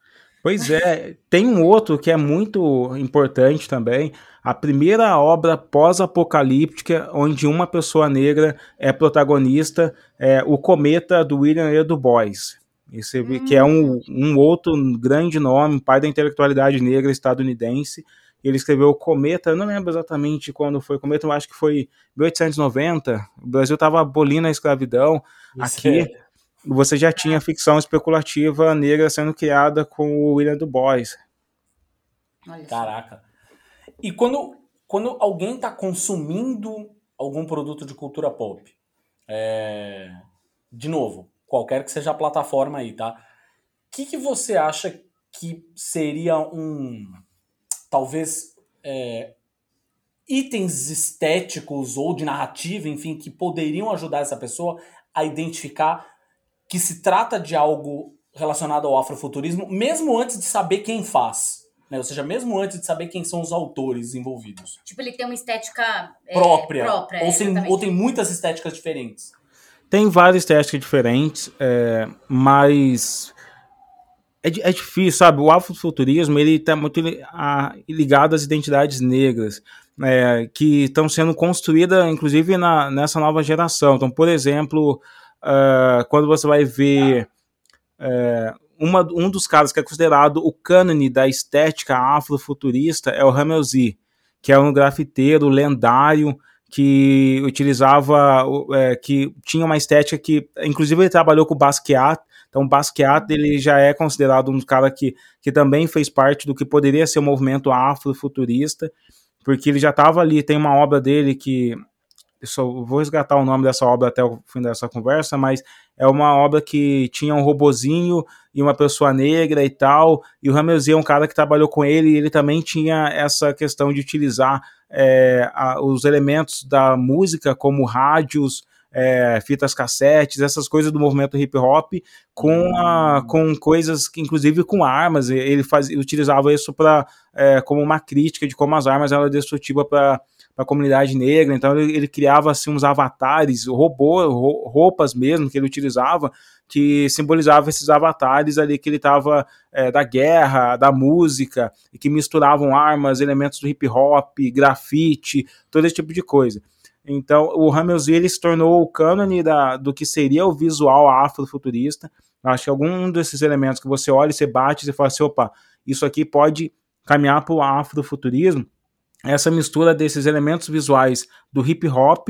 Pois é, tem um outro que é muito importante também. A primeira obra pós-apocalíptica onde uma pessoa negra é protagonista é O Cometa do William E. Du Bois. Esse, hum. Que é um, um outro grande nome, pai da intelectualidade negra estadunidense. Ele escreveu o Cometa, eu não lembro exatamente quando foi o Cometa, eu acho que foi 1890. O Brasil estava abolindo a escravidão. Isso Aqui é. Você já tinha ficção especulativa negra sendo criada com o William Du Bois. Caraca. E quando, quando alguém está consumindo algum produto de cultura pop, é... de novo, qualquer que seja a plataforma aí, tá? O que, que você acha que seria um talvez é, itens estéticos ou de narrativa, enfim, que poderiam ajudar essa pessoa a identificar que se trata de algo relacionado ao afrofuturismo, mesmo antes de saber quem faz. Né? Ou seja, mesmo antes de saber quem são os autores envolvidos. Tipo, ele tem uma estética é, própria. própria ou, tem, ou tem muitas estéticas diferentes. Tem várias estéticas diferentes, é, mas é, é difícil, sabe? O afrofuturismo ele está muito ligado às identidades negras, é, que estão sendo construídas, inclusive, na, nessa nova geração. Então, por exemplo, uh, quando você vai ver uh, uma, um dos caras que é considerado o cânone da estética afrofuturista é o Hamel Z, que é um grafiteiro lendário que utilizava, é, que tinha uma estética que, inclusive, ele trabalhou com o Basquiat, então, Basquiat ele já é considerado um cara que, que também fez parte do que poderia ser o movimento afrofuturista, porque ele já estava ali. Tem uma obra dele que. Só vou resgatar o nome dessa obra até o fim dessa conversa, mas é uma obra que tinha um robozinho e uma pessoa negra e tal, e o Ramelzi é um cara que trabalhou com ele e ele também tinha essa questão de utilizar é, a, os elementos da música como rádios, é, fitas cassetes, essas coisas do movimento hip hop, com, a, com coisas, inclusive com armas. Ele faz, utilizava isso para é, como uma crítica de como as armas eram destrutivas para a comunidade negra. Então ele, ele, criava assim uns avatares, robô, roupas mesmo que ele utilizava, que simbolizavam esses avatares ali que ele estava é, da guerra, da música, e que misturavam armas, elementos do hip hop, grafite, todo esse tipo de coisa. Então, o Hamilton se tornou o cânone da, do que seria o visual afrofuturista. Acho que algum desses elementos que você olha você bate e fala assim, opa, isso aqui pode caminhar para o afrofuturismo. Essa mistura desses elementos visuais do hip hop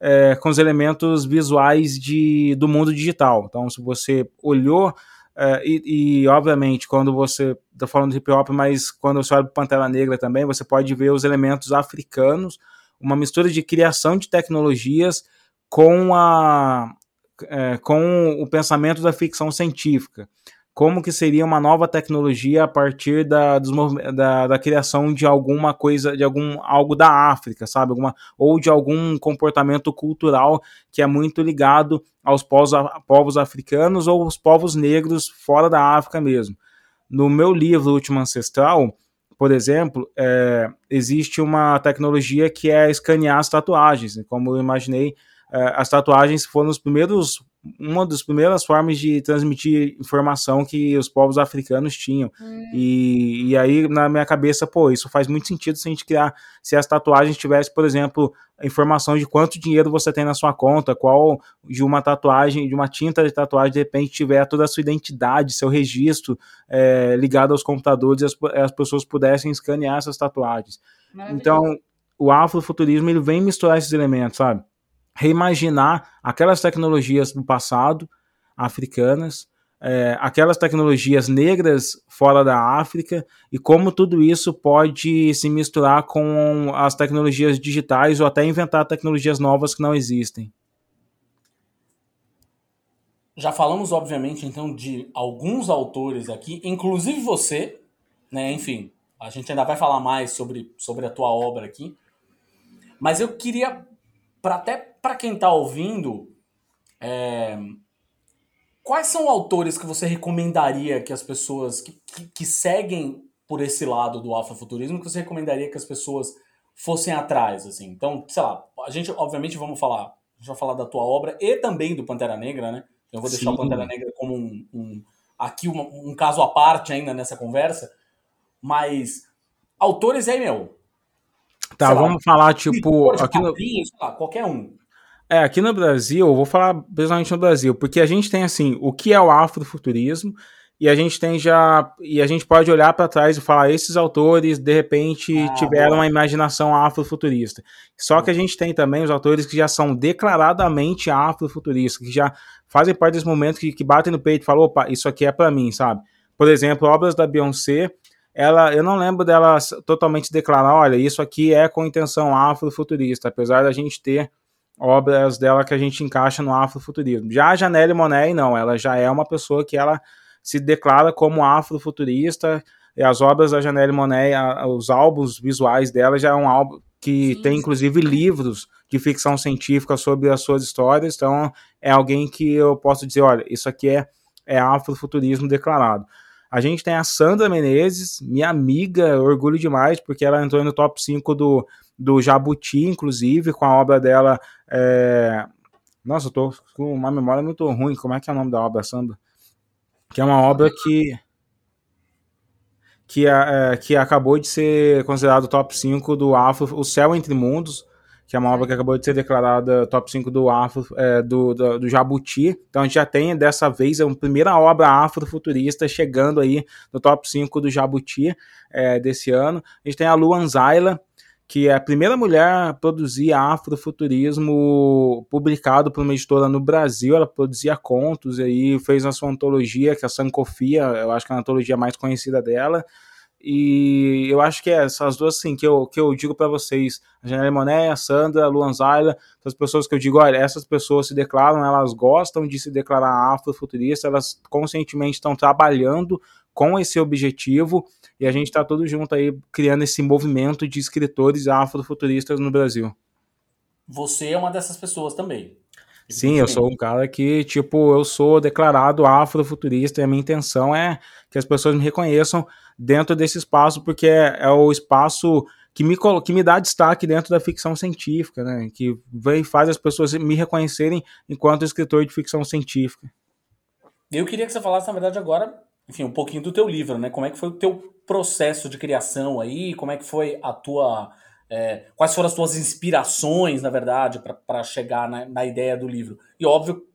é, com os elementos visuais de, do mundo digital. Então, se você olhou é, e, e, obviamente, quando você está falando de hip hop, mas quando você olha para Pantera Negra também, você pode ver os elementos africanos uma mistura de criação de tecnologias com, a, é, com o pensamento da ficção científica. Como que seria uma nova tecnologia a partir da, dos, da, da, criação de alguma coisa, de algum algo da África, sabe? Alguma, ou de algum comportamento cultural que é muito ligado aos povos, povos africanos ou os povos negros fora da África mesmo. No meu livro Último Ancestral, por exemplo, é, existe uma tecnologia que é escanear as tatuagens. Como eu imaginei, é, as tatuagens foram os primeiros uma das primeiras formas de transmitir informação que os povos africanos tinham. Hum. E, e aí, na minha cabeça, pô, isso faz muito sentido se a gente criar, se as tatuagens tivessem, por exemplo, a informação de quanto dinheiro você tem na sua conta, qual de uma tatuagem, de uma tinta de tatuagem, de repente tiver toda a sua identidade, seu registro é, ligado aos computadores e as, as pessoas pudessem escanear essas tatuagens. Então, o afrofuturismo ele vem misturar esses elementos, sabe? Reimaginar aquelas tecnologias do passado africanas, é, aquelas tecnologias negras fora da África e como tudo isso pode se misturar com as tecnologias digitais ou até inventar tecnologias novas que não existem. Já falamos, obviamente, então, de alguns autores aqui, inclusive você, né? Enfim, a gente ainda vai falar mais sobre, sobre a tua obra aqui. Mas eu queria para até para quem está ouvindo, é, quais são autores que você recomendaria que as pessoas que, que, que seguem por esse lado do afrofuturismo, que você recomendaria que as pessoas fossem atrás, assim? Então, sei lá, a gente obviamente vamos falar, a gente vai falar da tua obra e também do Pantera Negra, né? Eu vou deixar Sim. o Pantera Negra como um, um aqui um, um caso à parte ainda nessa conversa, mas autores aí, meu, Tá, vamos lá, falar, tipo. Aqui no... lá, qualquer um. É, aqui no Brasil, eu vou falar principalmente no Brasil, porque a gente tem assim, o que é o afrofuturismo, e a gente tem já. E a gente pode olhar para trás e falar, esses autores, de repente, ah, tiveram uma imaginação afrofuturista. Só que a gente tem também os autores que já são declaradamente afrofuturistas, que já fazem parte desse momento que, que batem no peito e falam, opa, isso aqui é para mim, sabe? Por exemplo, obras da Beyoncé, ela, eu não lembro dela totalmente declarar, olha, isso aqui é com intenção afrofuturista, apesar da gente ter obras dela que a gente encaixa no afrofuturismo. Já a Janelle Monáe, não, ela já é uma pessoa que ela se declara como afrofuturista, e as obras da Janelle Monáe, os álbuns visuais dela já é um álbum que sim, tem inclusive livros de ficção científica sobre as suas histórias, então é alguém que eu posso dizer, olha, isso aqui é, é afrofuturismo declarado. A gente tem a Sandra Menezes, minha amiga, orgulho demais, porque ela entrou no top 5 do, do Jabuti, inclusive, com a obra dela. É... Nossa, eu tô com uma memória muito ruim. Como é que é o nome da obra, Sandra? Que é uma obra que. Que, é, que acabou de ser considerado top 5 do Afro, O Céu Entre Mundos, que é uma obra que acabou de ser declarada top 5 do afro, é, do, do, do, Jabuti. Então a gente já tem dessa vez a primeira obra afrofuturista chegando aí no top 5 do Jabuti é, desse ano. A gente tem a Luan Zayla, que é a primeira mulher a produzir afrofuturismo publicado por uma editora no Brasil. Ela produzia contos e aí fez a sua antologia, que é a Sankofia, eu acho que é a antologia mais conhecida dela. E eu acho que é essas duas, assim, que eu, que eu digo para vocês, a Janelle Monet, a Sandra, a Luan Zayla, as pessoas que eu digo, olha, essas pessoas se declaram, elas gostam de se declarar afrofuturista, elas conscientemente estão trabalhando com esse objetivo, e a gente está todo junto aí criando esse movimento de escritores afrofuturistas no Brasil. Você é uma dessas pessoas também. Sim, eu sou um cara que, tipo, eu sou declarado afrofuturista e a minha intenção é que as pessoas me reconheçam dentro desse espaço, porque é, é o espaço que me, que me dá destaque dentro da ficção científica, né? Que vem, faz as pessoas me reconhecerem enquanto escritor de ficção científica. Eu queria que você falasse, na verdade, agora, enfim, um pouquinho do teu livro, né? Como é que foi o teu processo de criação aí? Como é que foi a tua é, quais foram as suas inspirações, na verdade, para chegar na, na, ideia do livro? E, óbvio,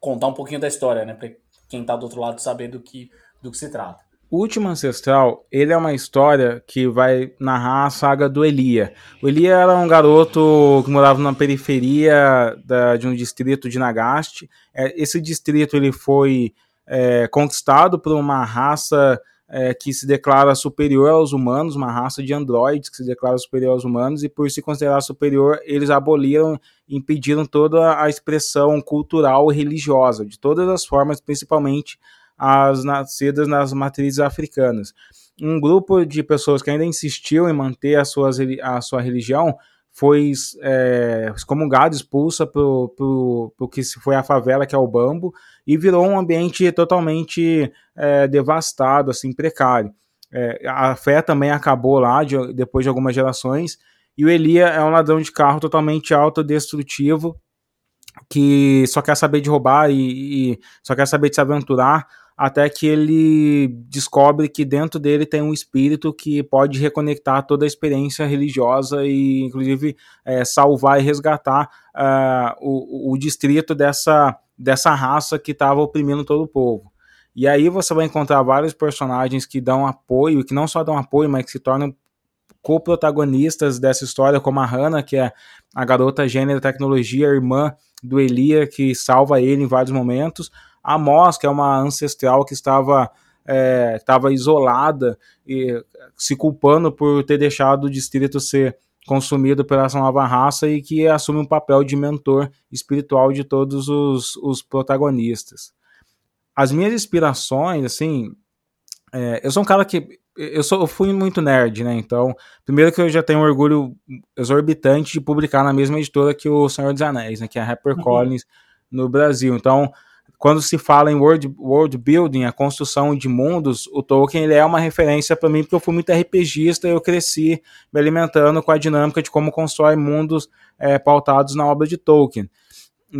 contar um pouquinho da história, né? Para quem está do outro lado saber do que, do que se trata. O Último Ancestral, ele é uma história que vai narrar a saga do Elia. O Elia era um garoto que morava na periferia da, de um distrito de Nagaste. É, esse distrito ele foi é, conquistado por uma raça é, que se declara superior aos humanos, uma raça de androides que se declara superior aos humanos, e por se considerar superior, eles aboliram, impediram toda a expressão cultural e religiosa, de todas as formas, principalmente as nascidas nas matrizes africanas. Um grupo de pessoas que ainda insistiu em manter suas, a sua religião foi é, excomungado, expulsa para o que foi a favela, que é o Bambo, e virou um ambiente totalmente é, devastado, assim, precário. É, a fé também acabou lá, de, depois de algumas gerações, e o Elia é um ladrão de carro totalmente autodestrutivo, que só quer saber de roubar e, e só quer saber de se aventurar, até que ele descobre que dentro dele tem um espírito que pode reconectar toda a experiência religiosa e, inclusive, é, salvar e resgatar uh, o, o distrito dessa, dessa raça que estava oprimindo todo o povo. E aí você vai encontrar vários personagens que dão apoio, que não só dão apoio, mas que se tornam co-protagonistas dessa história, como a Hannah, que é a garota gênero tecnologia, irmã do Elia, que salva ele em vários momentos a Mos, que é uma ancestral que estava é, estava isolada e se culpando por ter deixado o distrito ser consumido pela essa nova raça e que assume um papel de mentor espiritual de todos os, os protagonistas. As minhas inspirações, assim, é, eu sou um cara que eu, sou, eu fui muito nerd, né? Então, primeiro que eu já tenho um orgulho exorbitante de publicar na mesma editora que o Senhor dos Anéis, né? Que é a HarperCollins uhum. no Brasil. Então, quando se fala em world, world building, a construção de mundos, o Tolkien ele é uma referência para mim porque eu fui muito RPGista e eu cresci me alimentando com a dinâmica de como constrói mundos é, pautados na obra de Tolkien.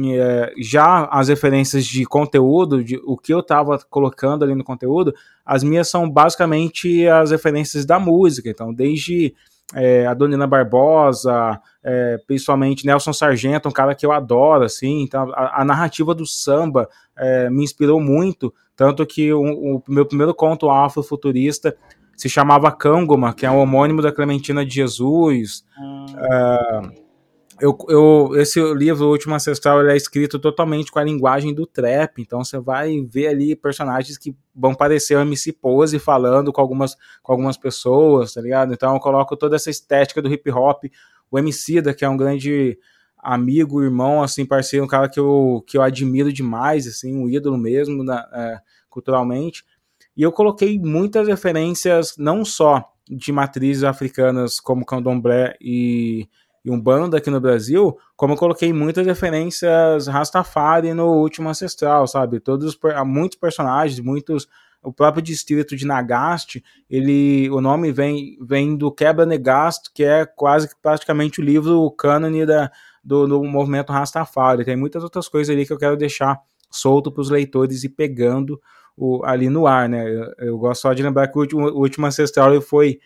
É, já as referências de conteúdo, de o que eu estava colocando ali no conteúdo, as minhas são basicamente as referências da música. Então, desde é, a Donina Barbosa, é, principalmente Nelson Sargento, um cara que eu adoro, assim, então a, a narrativa do samba é, me inspirou muito, tanto que o, o meu primeiro conto afrofuturista se chamava Cangoma, que é o homônimo da Clementina de Jesus, hum. Eu, eu, esse livro, O Último Ancestral, ele é escrito totalmente com a linguagem do trap, então você vai ver ali personagens que vão parecer o MC Pose falando com algumas, com algumas pessoas, tá ligado? Então eu coloco toda essa estética do hip hop, o MC da que é um grande amigo, irmão, assim, parceiro, um cara que eu, que eu admiro demais, assim, um ídolo mesmo, na, é, culturalmente, e eu coloquei muitas referências, não só de matrizes africanas como candomblé e e um bando aqui no Brasil, como eu coloquei muitas referências Rastafari no último Ancestral, sabe? Todos muitos personagens, muitos o próprio distrito de Nagaste, ele o nome vem vem do Quebra Negast, que é quase praticamente o livro cânone da do, do movimento Rastafari. Tem muitas outras coisas ali que eu quero deixar solto para os leitores e pegando o, ali no ar, né? Eu, eu, gosto só de lembrar que o último, o último Ancestral foi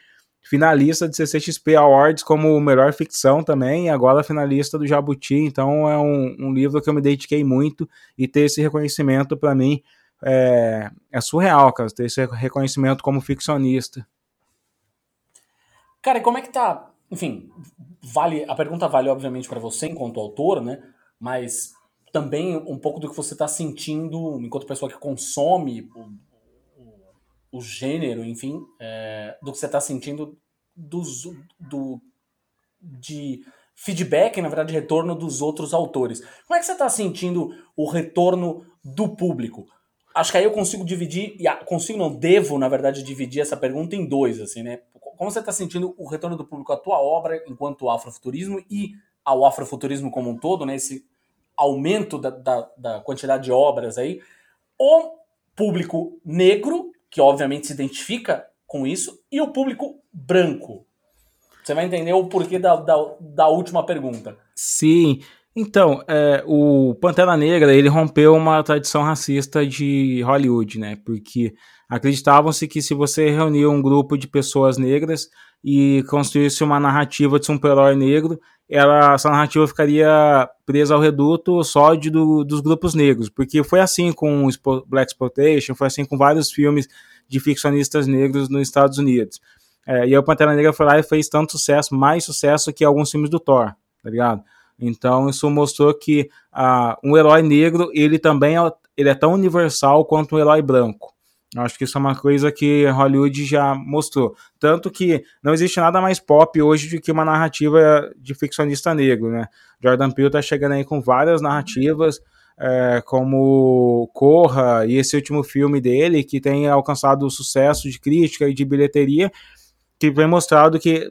finalista de CCXP Awards como melhor ficção também, e agora finalista do Jabuti, então é um, um, livro que eu me dediquei muito e ter esse reconhecimento para mim é, é, surreal, cara, ter esse reconhecimento como ficcionista. Cara, e como é que tá? Enfim, vale a pergunta vale obviamente para você enquanto autor, né? Mas também um pouco do que você está sentindo enquanto pessoa que consome o, gênero, enfim, é, do que você está sentindo dos, do, de feedback, na verdade, retorno dos outros autores. Como é que você está sentindo o retorno do público? Acho que aí eu consigo dividir, e consigo não, devo, na verdade, dividir essa pergunta em dois, assim, né? Como você está sentindo o retorno do público à tua obra enquanto afrofuturismo e ao afrofuturismo como um todo, né? Esse aumento da, da, da quantidade de obras aí. O público negro, que obviamente se identifica com isso, e o público branco. Você vai entender o porquê da, da, da última pergunta. Sim. Então, é, o Pantera Negra, ele rompeu uma tradição racista de Hollywood, né? Porque acreditavam-se que se você reunir um grupo de pessoas negras e construísse uma narrativa de super-herói negro, ela, essa narrativa ficaria presa ao reduto só de, do, dos grupos negros, porque foi assim com o Black Exploitation, foi assim com vários filmes de ficcionistas negros nos Estados Unidos. É, e a Pantera Negra foi lá e fez tanto sucesso, mais sucesso que alguns filmes do Thor, tá ligado? Então isso mostrou que uh, um herói negro, ele também é, ele é tão universal quanto um herói branco. Acho que isso é uma coisa que Hollywood já mostrou. Tanto que não existe nada mais pop hoje do que uma narrativa de ficcionista negro, né? Jordan Peele tá chegando aí com várias narrativas, é, como Corra e esse último filme dele, que tem alcançado sucesso de crítica e de bilheteria, que vem mostrado que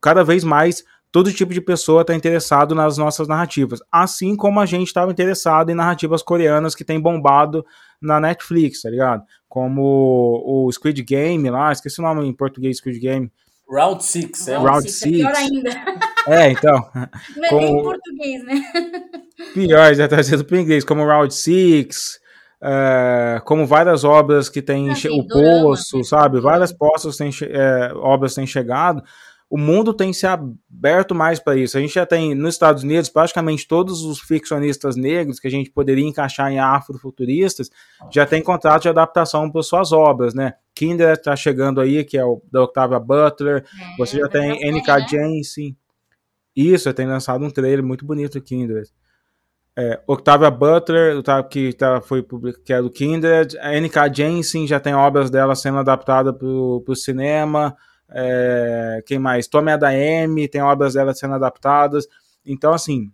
cada vez mais todo tipo de pessoa está interessado nas nossas narrativas. Assim como a gente estava interessado em narrativas coreanas que tem bombado na Netflix, tá ligado? Como o Squid Game lá, esqueci o nome em português, Squid Game. Round 6, é? Round 6. É pior ainda. <laughs> É, então. <laughs> Não é nem em português, né? <laughs> Pior, já trazido para o inglês, como Round 6, é, como várias obras que têm ah, o Poço, sabe? Várias postas têm, é, obras têm chegado o mundo tem se aberto mais para isso. A gente já tem nos Estados Unidos praticamente todos os ficcionistas negros que a gente poderia encaixar em afrofuturistas já tem contrato de adaptação para suas obras, né? Kinder está chegando aí, que é o da Octavia Butler. É, Você já tem N.K. Né? Jensen. Isso, tem lançado um trailer muito bonito do Kindred. É, Octavia Butler, que tá, foi que é do Kindred. A N.K. Jensen já tem obras dela sendo adaptadas para o cinema. É, quem mais? Tommy ADM, tem obras dela sendo adaptadas. Então, assim,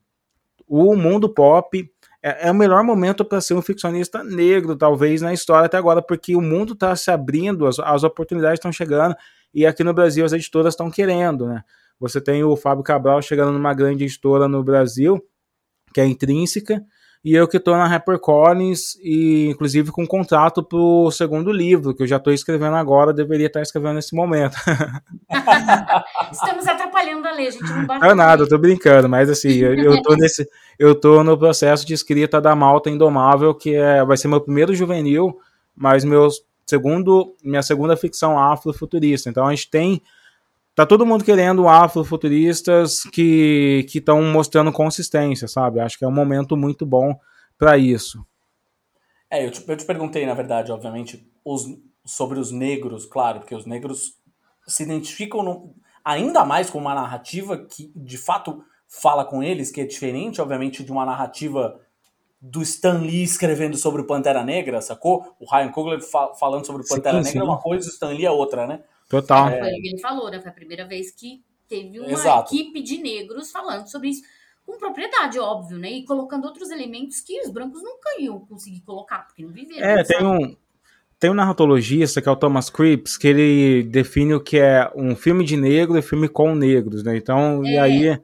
o mundo pop é, é o melhor momento para ser um ficcionista negro, talvez, na história até agora, porque o mundo está se abrindo, as, as oportunidades estão chegando, e aqui no Brasil as editoras estão querendo, né? Você tem o Fábio Cabral chegando numa grande editora no Brasil, que é intrínseca, e eu que estou na HarperCollins e inclusive com contrato para o segundo livro, que eu já estou escrevendo agora, deveria estar escrevendo nesse momento. <laughs> Estamos atrapalhando a lei, gente. Não é nada, eu tô brincando, mas assim, eu, eu tô <laughs> nesse, eu tô no processo de escrita da Malta Indomável, que é, vai ser meu primeiro juvenil, mas meu segundo, minha segunda ficção afrofuturista. Então a gente tem tá todo mundo querendo afrofuturistas que estão mostrando consistência, sabe? Acho que é um momento muito bom para isso. É, eu te, eu te perguntei, na verdade, obviamente, os, sobre os negros, claro, porque os negros se identificam no, ainda mais com uma narrativa que, de fato, fala com eles, que é diferente, obviamente, de uma narrativa do Stan Lee escrevendo sobre o Pantera Negra, sacou? O Ryan Coogler fa falando sobre o Pantera sim, Negra sim. é uma coisa, o Stan Lee é outra, né? Total. É, foi o que ele falou, né? Foi a primeira vez que teve uma Exato. equipe de negros falando sobre isso com propriedade, óbvio, né? E colocando outros elementos que os brancos nunca iam conseguir colocar, porque não viveram. É, tem um, tem um narratologista que é o Thomas Cripps, que ele define o que é um filme de negro e filme com negros, né? Então, é. e aí,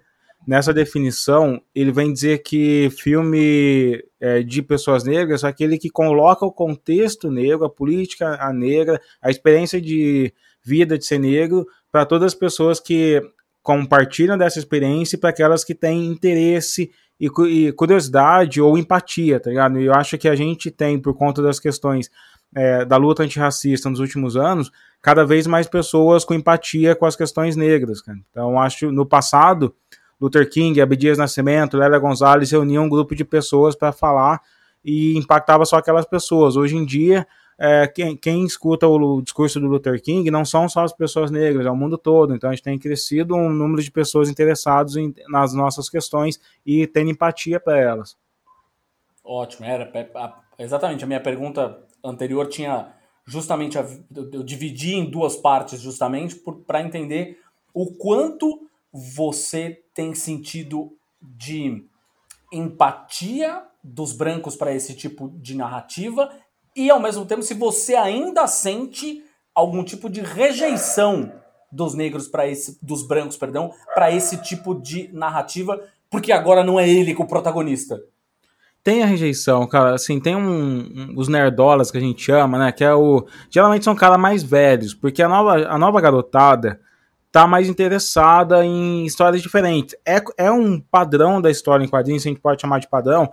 nessa definição, ele vem dizer que filme é, de pessoas negras é aquele que coloca o contexto negro, a política a negra, a experiência de vida de ser negro para todas as pessoas que compartilham dessa experiência e para aquelas que têm interesse e, e, curiosidade ou empatia, tá ligado? E eu acho que a gente tem, por conta das questões é, da luta antirracista nos últimos anos, cada vez mais pessoas com empatia com as questões negras. Cara. Então, acho no passado, Luther King, Abdias Nascimento, Lélia Gonzalez reuniam um grupo de pessoas para falar e impactava só aquelas pessoas. Hoje em dia, é, quem, quem, escuta o, o, discurso do Luther King não são só as pessoas negras, é o mundo todo. Então a gente tem crescido um número de pessoas interessadas em, nas nossas questões e tendo empatia para elas. Ótimo, era exatamente a minha pergunta anterior tinha justamente a, eu dividi em duas partes justamente para entender o quanto você tem sentido de empatia dos brancos para esse tipo de narrativa e ao mesmo tempo se você ainda sente algum tipo de rejeição dos negros para esse dos brancos, perdão, para esse tipo de narrativa, porque agora não é ele que é o protagonista tem a rejeição, cara. Assim, tem um, um, os nerdolas que a gente chama, né? Que é o. Geralmente são caras mais velhos, porque a nova, a nova garotada tá mais interessada em histórias diferentes. É, é um padrão da história em quadrinhos, se a gente pode chamar de padrão,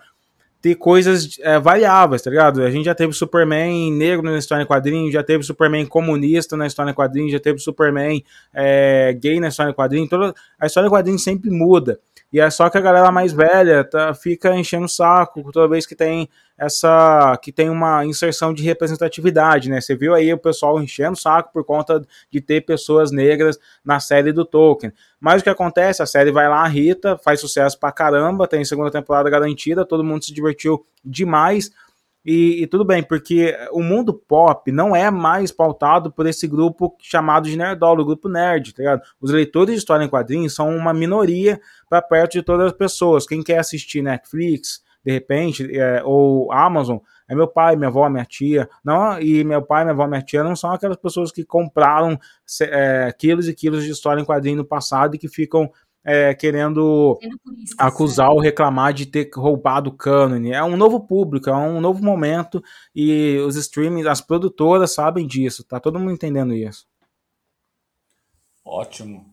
ter coisas é, variáveis, tá ligado? A gente já teve Superman negro na história em quadrinhos, já teve Superman comunista na história em quadrinhos, já teve Superman é, gay na história em quadrinhos. Toda, a história em quadrinhos sempre muda. E é só que a galera mais velha tá, fica enchendo o saco toda vez que tem essa que tem uma inserção de representatividade, né? Você viu aí o pessoal enchendo o saco por conta de ter pessoas negras na série do Tolkien. Mas o que acontece? A série vai lá, Rita, faz sucesso pra caramba, tem segunda temporada garantida, todo mundo se divertiu demais. E, e, tudo bem, porque o mundo pop não é mais pautado por esse grupo chamado de nerdola, o grupo nerd, tá ligado? Os leitores de história em quadrinhos são uma minoria para perto de todas as pessoas. Quem quer assistir Netflix, de repente, é, ou Amazon, é meu pai, minha avó, minha tia. Não, e meu pai, minha avó, minha tia não são aquelas pessoas que compraram é, quilos e quilos de história em quadrinho no passado e que ficam é, querendo acusar ou reclamar de ter roubado o cânone. É um novo público, é um novo momento e os streamings, as produtoras sabem disso, tá todo mundo entendendo isso. Ótimo.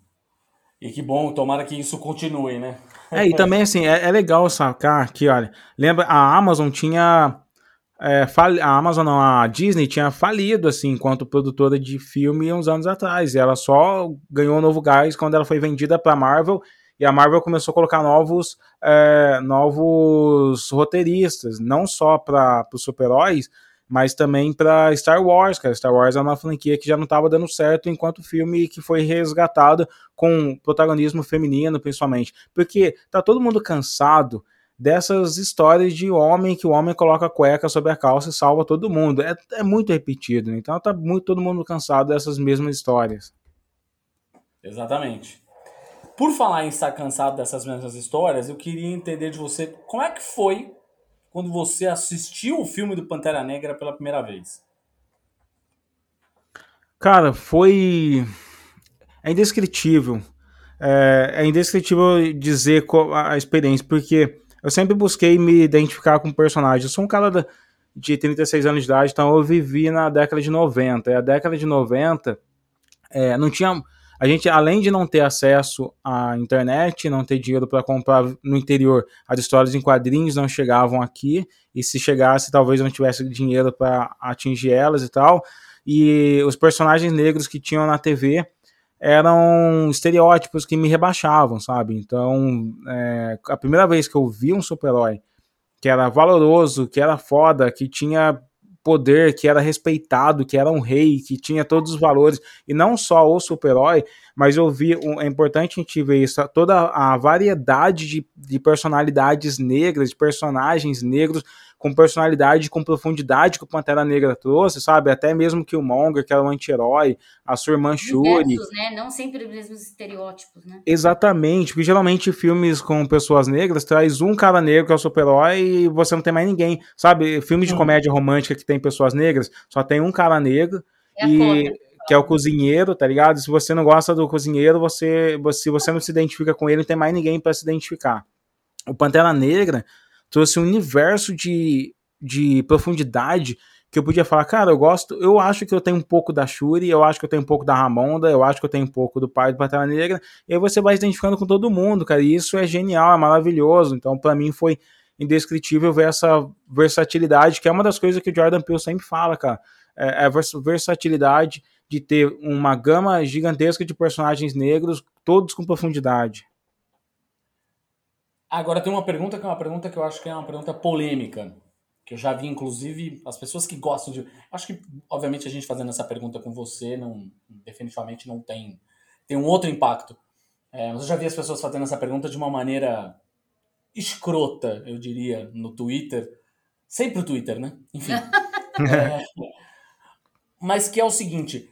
E que bom, tomara que isso continue, né? É, e também assim, é, é legal sacar que, olha, lembra, a Amazon tinha é, a Amazon, não, a Disney tinha falido, assim, enquanto produtora de filme uns anos atrás. E ela só ganhou um novo gás quando ela foi vendida para Marvel. E a Marvel começou a colocar novos, é, novos roteiristas, não só para os super-heróis, mas também para Star Wars, cara. Star Wars é uma franquia que já não estava dando certo enquanto filme que foi resgatado com protagonismo feminino, principalmente. Porque tá todo mundo cansado dessas histórias de homem que o homem coloca a cueca sobre a calça e salva todo mundo. É, é muito repetido, né? então tá muito todo mundo cansado dessas mesmas histórias. Exatamente. Por falar em estar cansado dessas mesmas histórias, eu queria entender de você como é que foi quando você assistiu o filme do Pantera Negra pela primeira vez. Cara, foi é indescritível. É, é indescritível dizer a experiência, porque eu sempre busquei me identificar com personagens. Eu sou um cara de 36 anos de idade, então eu vivi na década de 90. E a década de 90 é, não tinha. A gente, além de não ter acesso à internet, não ter dinheiro para comprar no interior, as histórias em quadrinhos não chegavam aqui, e se chegasse, talvez não tivesse dinheiro para atingir elas e tal. E os personagens negros que tinham na TV eram estereótipos que me rebaixavam, sabe? Então, é, a primeira vez que eu vi um super-herói que era valoroso, que era foda, que tinha poder, que era respeitado, que era um rei, que tinha todos os valores, e não só o super-herói, mas eu vi, é importante a gente ver isso, toda a variedade de, de personalidades negras, de personagens negros, com personalidade, com profundidade que o Pantera Negra trouxe, sabe? Até mesmo que o Monger, que era um anti-herói, a sua irmã Shuri. Né? Não sempre os mesmos estereótipos, né? Exatamente, porque geralmente filmes com pessoas negras traz um cara negro que é o super-herói e você não tem mais ninguém, sabe? Filmes de comédia romântica que tem pessoas negras, só tem um cara negro é e que é o cozinheiro, tá ligado? Se você não gosta do cozinheiro, você, se você não se identifica com ele, não tem mais ninguém para se identificar. O Pantera Negra trouxe um universo de, de profundidade que eu podia falar, cara, eu gosto, eu acho que eu tenho um pouco da Shuri, eu acho que eu tenho um pouco da Ramonda, eu acho que eu tenho um pouco do pai do Pantera Negra, e aí você vai se identificando com todo mundo, cara, e isso é genial, é maravilhoso, então para mim foi indescritível ver essa versatilidade, que é uma das coisas que o Jordan Peele sempre fala, cara, é, é a versatilidade de ter uma gama gigantesca de personagens negros, todos com profundidade. Agora tem uma pergunta que é uma pergunta que eu acho que é uma pergunta polêmica, que eu já vi inclusive as pessoas que gostam de, acho que obviamente a gente fazendo essa pergunta com você não definitivamente não tem tem um outro impacto. É, mas eu já vi as pessoas fazendo essa pergunta de uma maneira escrota, eu diria, no Twitter, sempre o Twitter, né? Enfim. <laughs> é, mas que é o seguinte: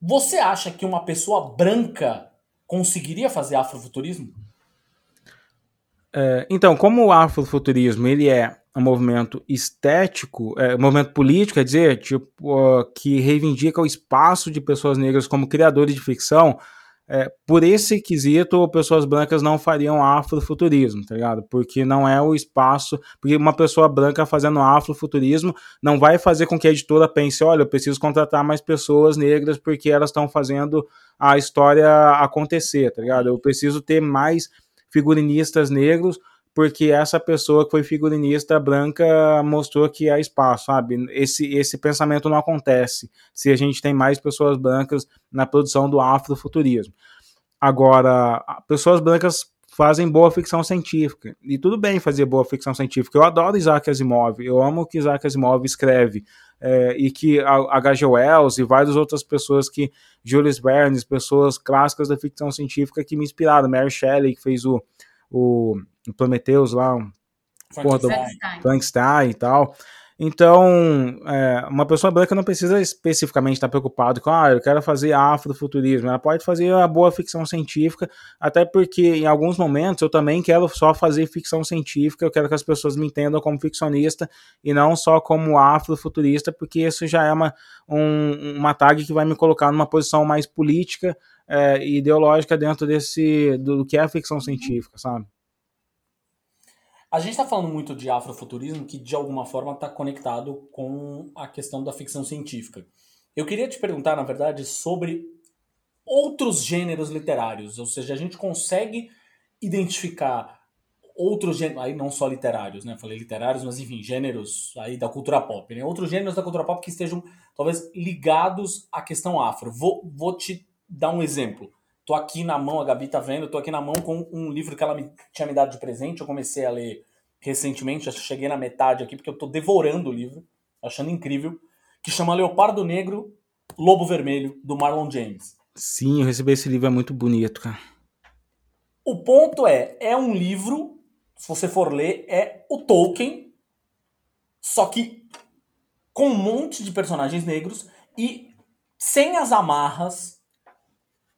você acha que uma pessoa branca conseguiria fazer afrofuturismo? É, então, como o afrofuturismo ele é um movimento estético, é, um movimento político, quer dizer, tipo, uh, que reivindica o espaço de pessoas negras como criadores de ficção, é, por esse quesito, pessoas brancas não fariam afrofuturismo, tá ligado? Porque não é o espaço. Porque uma pessoa branca fazendo afrofuturismo não vai fazer com que a editora pense: olha, eu preciso contratar mais pessoas negras porque elas estão fazendo a história acontecer, tá ligado? Eu preciso ter mais figurinistas negros porque essa pessoa que foi figurinista branca mostrou que há espaço, sabe? Esse, esse pensamento não acontece se a gente tem mais pessoas brancas na produção do afrofuturismo. Agora, pessoas brancas fazem boa ficção científica. E tudo bem fazer boa ficção científica. Eu adoro Isaac Asimov, eu amo o que Isaac Asimov escreve. É, e que H.G. Wells e várias outras pessoas que, Julius Verne, pessoas clássicas da ficção científica que me inspiraram. Mary Shelley, que fez o, o Prometheus lá, Frankenstein. Frankenstein e tal. Então, é, uma pessoa branca não precisa especificamente estar preocupado com, ah, eu quero fazer afrofuturismo. Ela pode fazer a boa ficção científica, até porque em alguns momentos eu também quero só fazer ficção científica, eu quero que as pessoas me entendam como ficcionista e não só como afrofuturista, porque isso já é uma, um, uma tag que vai me colocar numa posição mais política é, ideológica dentro desse do, do que é a ficção científica, sabe? A gente está falando muito de afrofuturismo que de alguma forma está conectado com a questão da ficção científica. Eu queria te perguntar, na verdade, sobre outros gêneros literários, ou seja, a gente consegue identificar outros gêneros, aí não só literários, né? Falei literários, mas enfim, gêneros aí da cultura pop, né? Outros gêneros da cultura pop que estejam talvez ligados à questão afro. Vou, vou te dar um exemplo. Tô aqui na mão, a Gabi tá vendo, tô aqui na mão com um livro que ela me, tinha me dado de presente. Eu comecei a ler recentemente, já cheguei na metade aqui, porque eu tô devorando o livro, achando incrível, que chama Leopardo Negro, Lobo Vermelho, do Marlon James. Sim, eu recebi esse livro, é muito bonito, cara. O ponto é, é um livro, se você for ler, é o Tolkien, só que com um monte de personagens negros e sem as amarras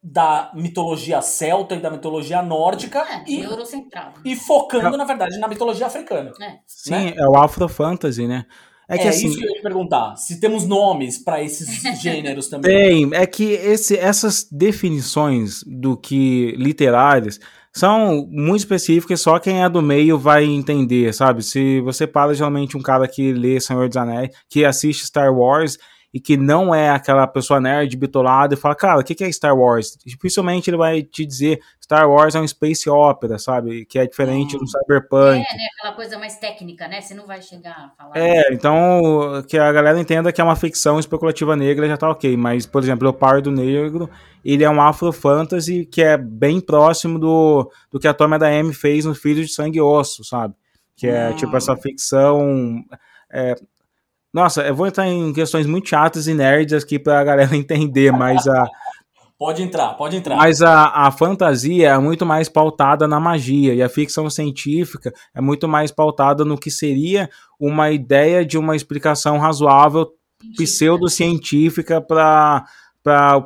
da mitologia celta e da mitologia nórdica É, e, Eurocentral. e focando, na verdade, na mitologia africana. É. Sim, né? é o afrofantasy, né? É É, que assim, isso que eu ia te perguntar. Se temos nomes para esses <laughs> gêneros também. Tem, é que esse, essas definições do que literárias são muito específicas, só quem é do meio vai entender, sabe? Se você para geralmente um cara que lê Senhor dos Anéis, que assiste Star Wars e que não é aquela pessoa nerd bitolada e fala, cara, o que é Star Wars? Dificilmente ele vai te dizer Star Wars é um space opera, sabe? Que é diferente Hum. do É, cyberpunk. né? Aquela coisa mais técnica, né? Você não vai chegar a falar. É, então que a galera entenda que é uma ficção especulativa negra já tá ok, mas, por exemplo, o Pardo Negro, ele é um afro-fantasy que é bem próximo do, do que a Toma da M fez no Filhos de Sangue e Osso, sabe? Que é Hum. tipo essa ficção. é, Nossa, eu vou entrar em questões muito chatas e nerds aqui pra galera <laughs> entender, mas a, Pode entrar, pode entrar. mas a, a fantasia é muito mais pautada na magia e a ficção científica é muito mais pautada no que seria uma ideia de uma explicação razoável pseudocientífica para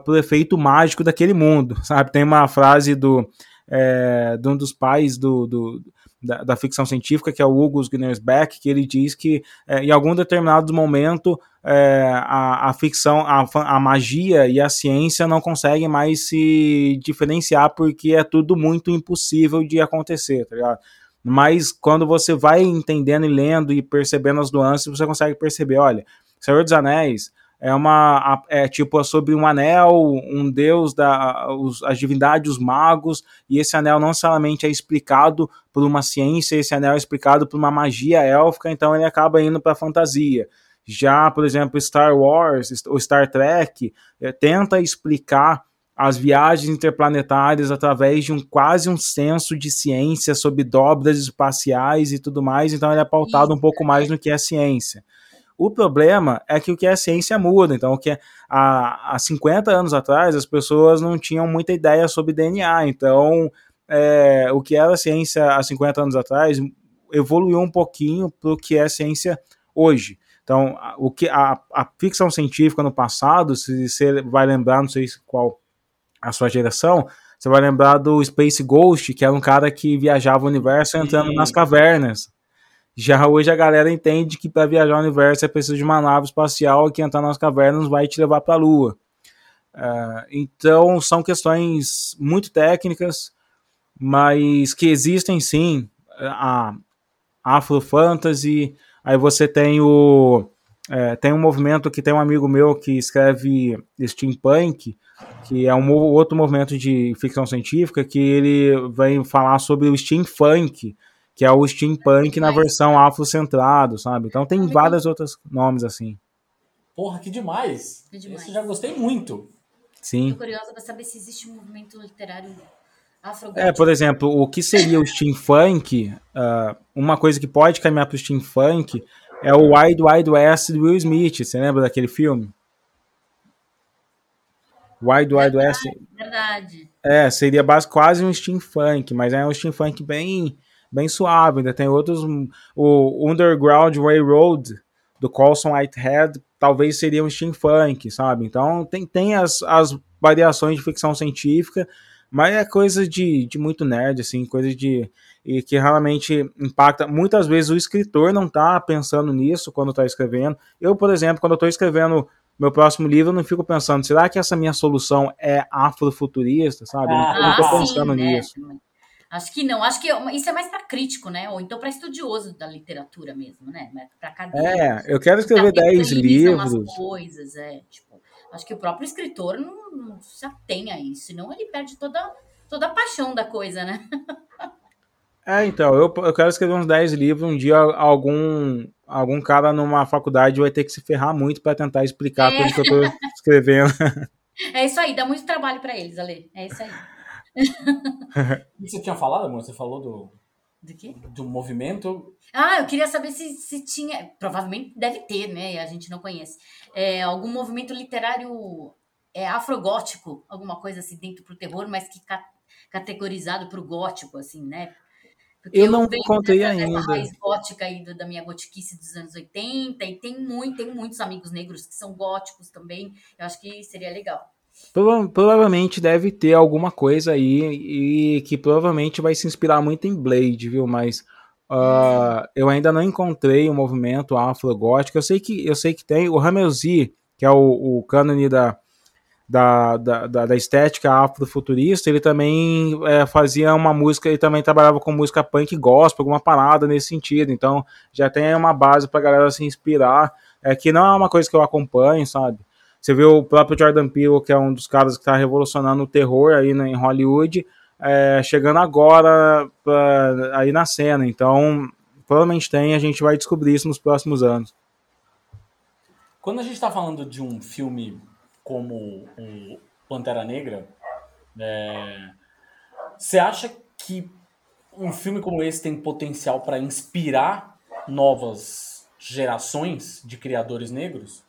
o efeito mágico daquele mundo, sabe? Tem uma frase do, é, de um dos pais do, do da, da, ficção científica, que é o Hugo Gunnersbeck, que ele diz que é, em algum determinado momento é, a, a ficção, a, a magia e a ciência não conseguem mais se diferenciar porque é tudo muito impossível de acontecer, tá ligado? Mas quando você vai entendendo e lendo e percebendo as nuances, você consegue perceber, olha, Senhor dos Anéis é uma é tipo sobre um anel, um deus da os, as divindades, os magos, e esse anel não necessariamente é explicado por uma ciência, esse anel é explicado por uma magia élfica, então ele acaba indo para fantasia. Já, por exemplo, Star Wars ou Star Trek é, tenta explicar as viagens interplanetárias através de um quase um senso de ciência sobre dobras espaciais e tudo mais, então ele é pautado um pouco mais no que é ciência. O problema é que o que é ciência muda. Então, o que é, há, há 50 anos atrás, as pessoas não tinham muita ideia sobre DNA. Então, é, o que era ciência há 50 anos atrás evoluiu um pouquinho para o que é ciência hoje. Então, o que a, a ficção científica no passado, se você vai lembrar, não sei qual a sua geração, você vai lembrar do Space Ghost, que era um cara que viajava o universo entrando Sim. nas cavernas. Já hoje a galera entende que para viajar o universo é preciso de uma nave espacial que entrar nas cavernas vai te levar para a Lua. Uh, então são questões muito técnicas, mas que existem sim. A Afro Fantasy, Aí você tem o. É, tem um movimento que tem um amigo meu que escreve steampunk, que é um outro movimento de ficção científica, que ele vem falar sobre o steampunk, que é o steampunk na versão afrocentrado, sabe? Então tem vários outros nomes assim. Porra, que demais! Que demais. Esse já gostei muito. Sim. Tô curiosa pra saber se existe um movimento literário é, por exemplo, o que seria o steampunk, uh, uma coisa que pode caminhar para o steampunk é o Wild Wild West do Will Smith. Você lembra daquele filme? Wild Wild West. Verdade. É, seria quase um steampunk, mas é um steampunk bem, bem suave. Ainda tem outros. O Underground Railroad do Colson Whitehead talvez seria um steampunk, sabe? Então tem, tem as, as variações de ficção científica mas é coisa de, de muito nerd, assim, coisa de. E que realmente impacta. Muitas vezes o escritor não tá pensando nisso quando tá escrevendo. Eu, por exemplo, quando eu tô escrevendo meu próximo livro, eu não fico pensando, será que essa minha solução é afrofuturista, sabe? Ah, eu não tô ah, pensando sim, né? Acho que não, acho que isso é mais para crítico, né? Ou então para estudioso da literatura mesmo, né? Para cadeia. É, eu quero escrever 10 livros. coisas, é, tipo, Acho que o próprio escritor não, não se atém a isso, senão ele perde toda, toda a paixão da coisa, né? É, então, eu, eu quero escrever uns 10 livros. Um dia algum, algum cara numa faculdade vai ter que se ferrar muito para tentar explicar é. tudo que eu tô escrevendo. <laughs> É isso aí, dá muito trabalho para eles, Ale. É isso aí. <laughs> O que você tinha falado, amor? Você falou do, do quê? Do movimento. Ah, eu queria saber se, se tinha. Provavelmente deve ter, né? A gente não conhece. É, algum movimento literário é, afrogótico, alguma coisa assim dentro pro terror, mas que ca categorizado pro gótico, assim, né? Porque eu, eu não encontrei ainda. Essa raiz gótica aí da minha gotiquice dos anos 80, e tem, muito, tem muitos amigos negros que são góticos também. Eu acho que seria legal. Provavelmente deve ter alguma coisa aí e que provavelmente vai se inspirar muito em Blade, viu? Mas uh, eu ainda não encontrei o um movimento afro-gótico. Eu sei que eu sei que tem o Ramelzi, que é o, o cânone da, da, da, da, estética afrofuturista, ele também é, fazia uma música, ele também trabalhava com música punk gospel, alguma parada nesse sentido. Então já tem uma base para galera se inspirar. É que não é uma coisa que eu acompanho, sabe? Você vê o próprio Jordan Peele, que é um dos caras que está revolucionando o terror aí né, em Hollywood, é, chegando agora pra, aí na cena. Então, provavelmente tem, a gente vai descobrir isso nos próximos anos. Quando a gente está falando de um filme como o Pantera Negra, é, você acha que um filme como esse tem potencial para inspirar novas gerações de criadores negros?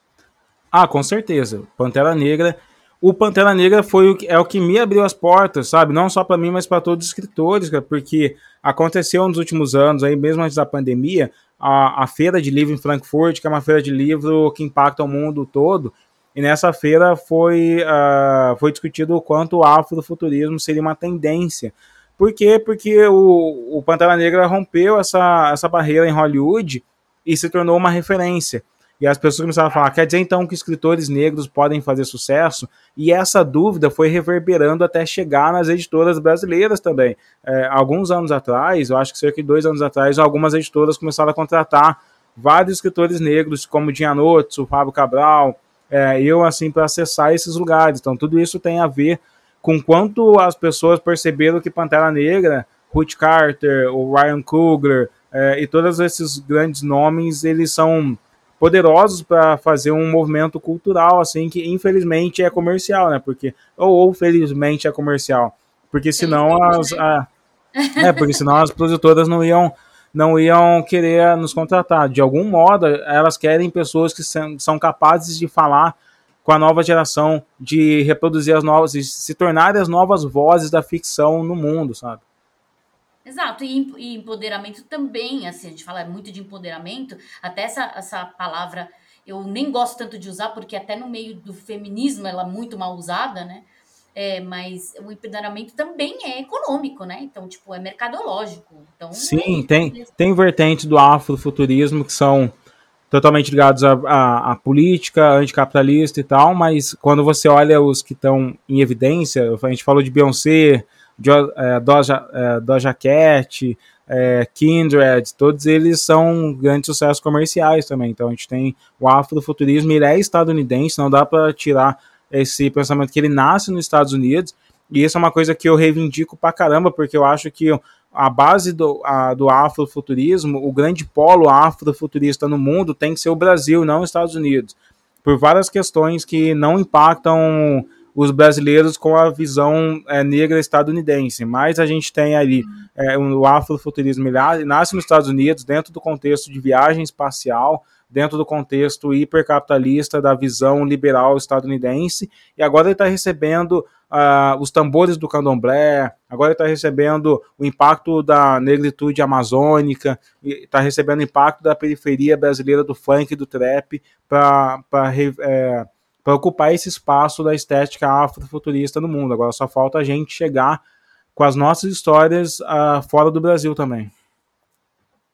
Ah, com certeza. Pantera Negra. O Pantera Negra foi o, é o que me abriu as portas, sabe? Não só para mim, mas para todos os escritores, porque aconteceu nos últimos anos, aí mesmo antes da pandemia, a, a feira de livro em Frankfurt, que é uma feira de livro que impacta o mundo todo. E nessa feira foi, uh, foi discutido o quanto o afrofuturismo seria uma tendência. Por quê? Porque o, o Pantera Negra rompeu essa, essa barreira em Hollywood e se tornou uma referência. E as pessoas começaram a falar: quer dizer então que escritores negros podem fazer sucesso? E essa dúvida foi reverberando até chegar nas editoras brasileiras também. É, alguns anos atrás, eu acho que cerca de dois anos atrás, algumas editoras começaram a contratar vários escritores negros, como Dianotto, Fábio Cabral, é, eu, assim, para acessar esses lugares. Então, tudo isso tem a ver com quanto as pessoas perceberam que Pantera Negra, Ruth Carter, o Ryan Coogler é, e todos esses grandes nomes, eles são poderosos para fazer um movimento cultural assim que infelizmente é comercial, né? Porque ou, ou felizmente é comercial, porque senão as a, é porque senão as produtoras não iam não iam querer nos contratar. De algum modo, elas querem pessoas que são capazes de falar com a nova geração, de reproduzir as novas, de se tornarem as novas vozes da ficção no mundo, sabe? Exato, e, empoderamento também, assim, a gente fala muito de empoderamento, até essa, essa palavra eu nem gosto tanto de usar, porque até no meio do feminismo ela é muito mal usada, né? É, mas o empoderamento também é econômico, né? Então, tipo, é mercadológico. Então, Sim, é tem, tem vertentes do afrofuturismo que são totalmente ligados à, à, à, política anticapitalista e tal, mas quando você olha os que estão em evidência, a gente falou de Beyoncé, jo, é, Doja, é, Doja Cat, é, Kindred, todos eles são grandes sucessos comerciais também. Então a gente tem o afrofuturismo, ele é estadunidense, não dá para tirar esse pensamento que ele nasce nos Estados Unidos, e isso é uma coisa que eu reivindico pra caramba, porque eu acho que a base do, a, do afrofuturismo, o grande polo afrofuturista no mundo tem que ser o Brasil, não os Estados Unidos. Por várias questões que não impactam os brasileiros com a visão é, negra estadunidense. Mas a gente tem ali é, o afrofuturismo, ele nasce nos Estados Unidos, dentro do contexto de viagem espacial, dentro do contexto hipercapitalista da visão liberal estadunidense, e agora ele está recebendo uh, os tambores do candomblé, agora ele está recebendo o impacto da negritude amazônica, está recebendo o impacto da periferia brasileira do funk e do trap para é, ocupar esse espaço da estética afrofuturista no mundo. Agora só falta a gente chegar com as nossas histórias uh, fora do Brasil também.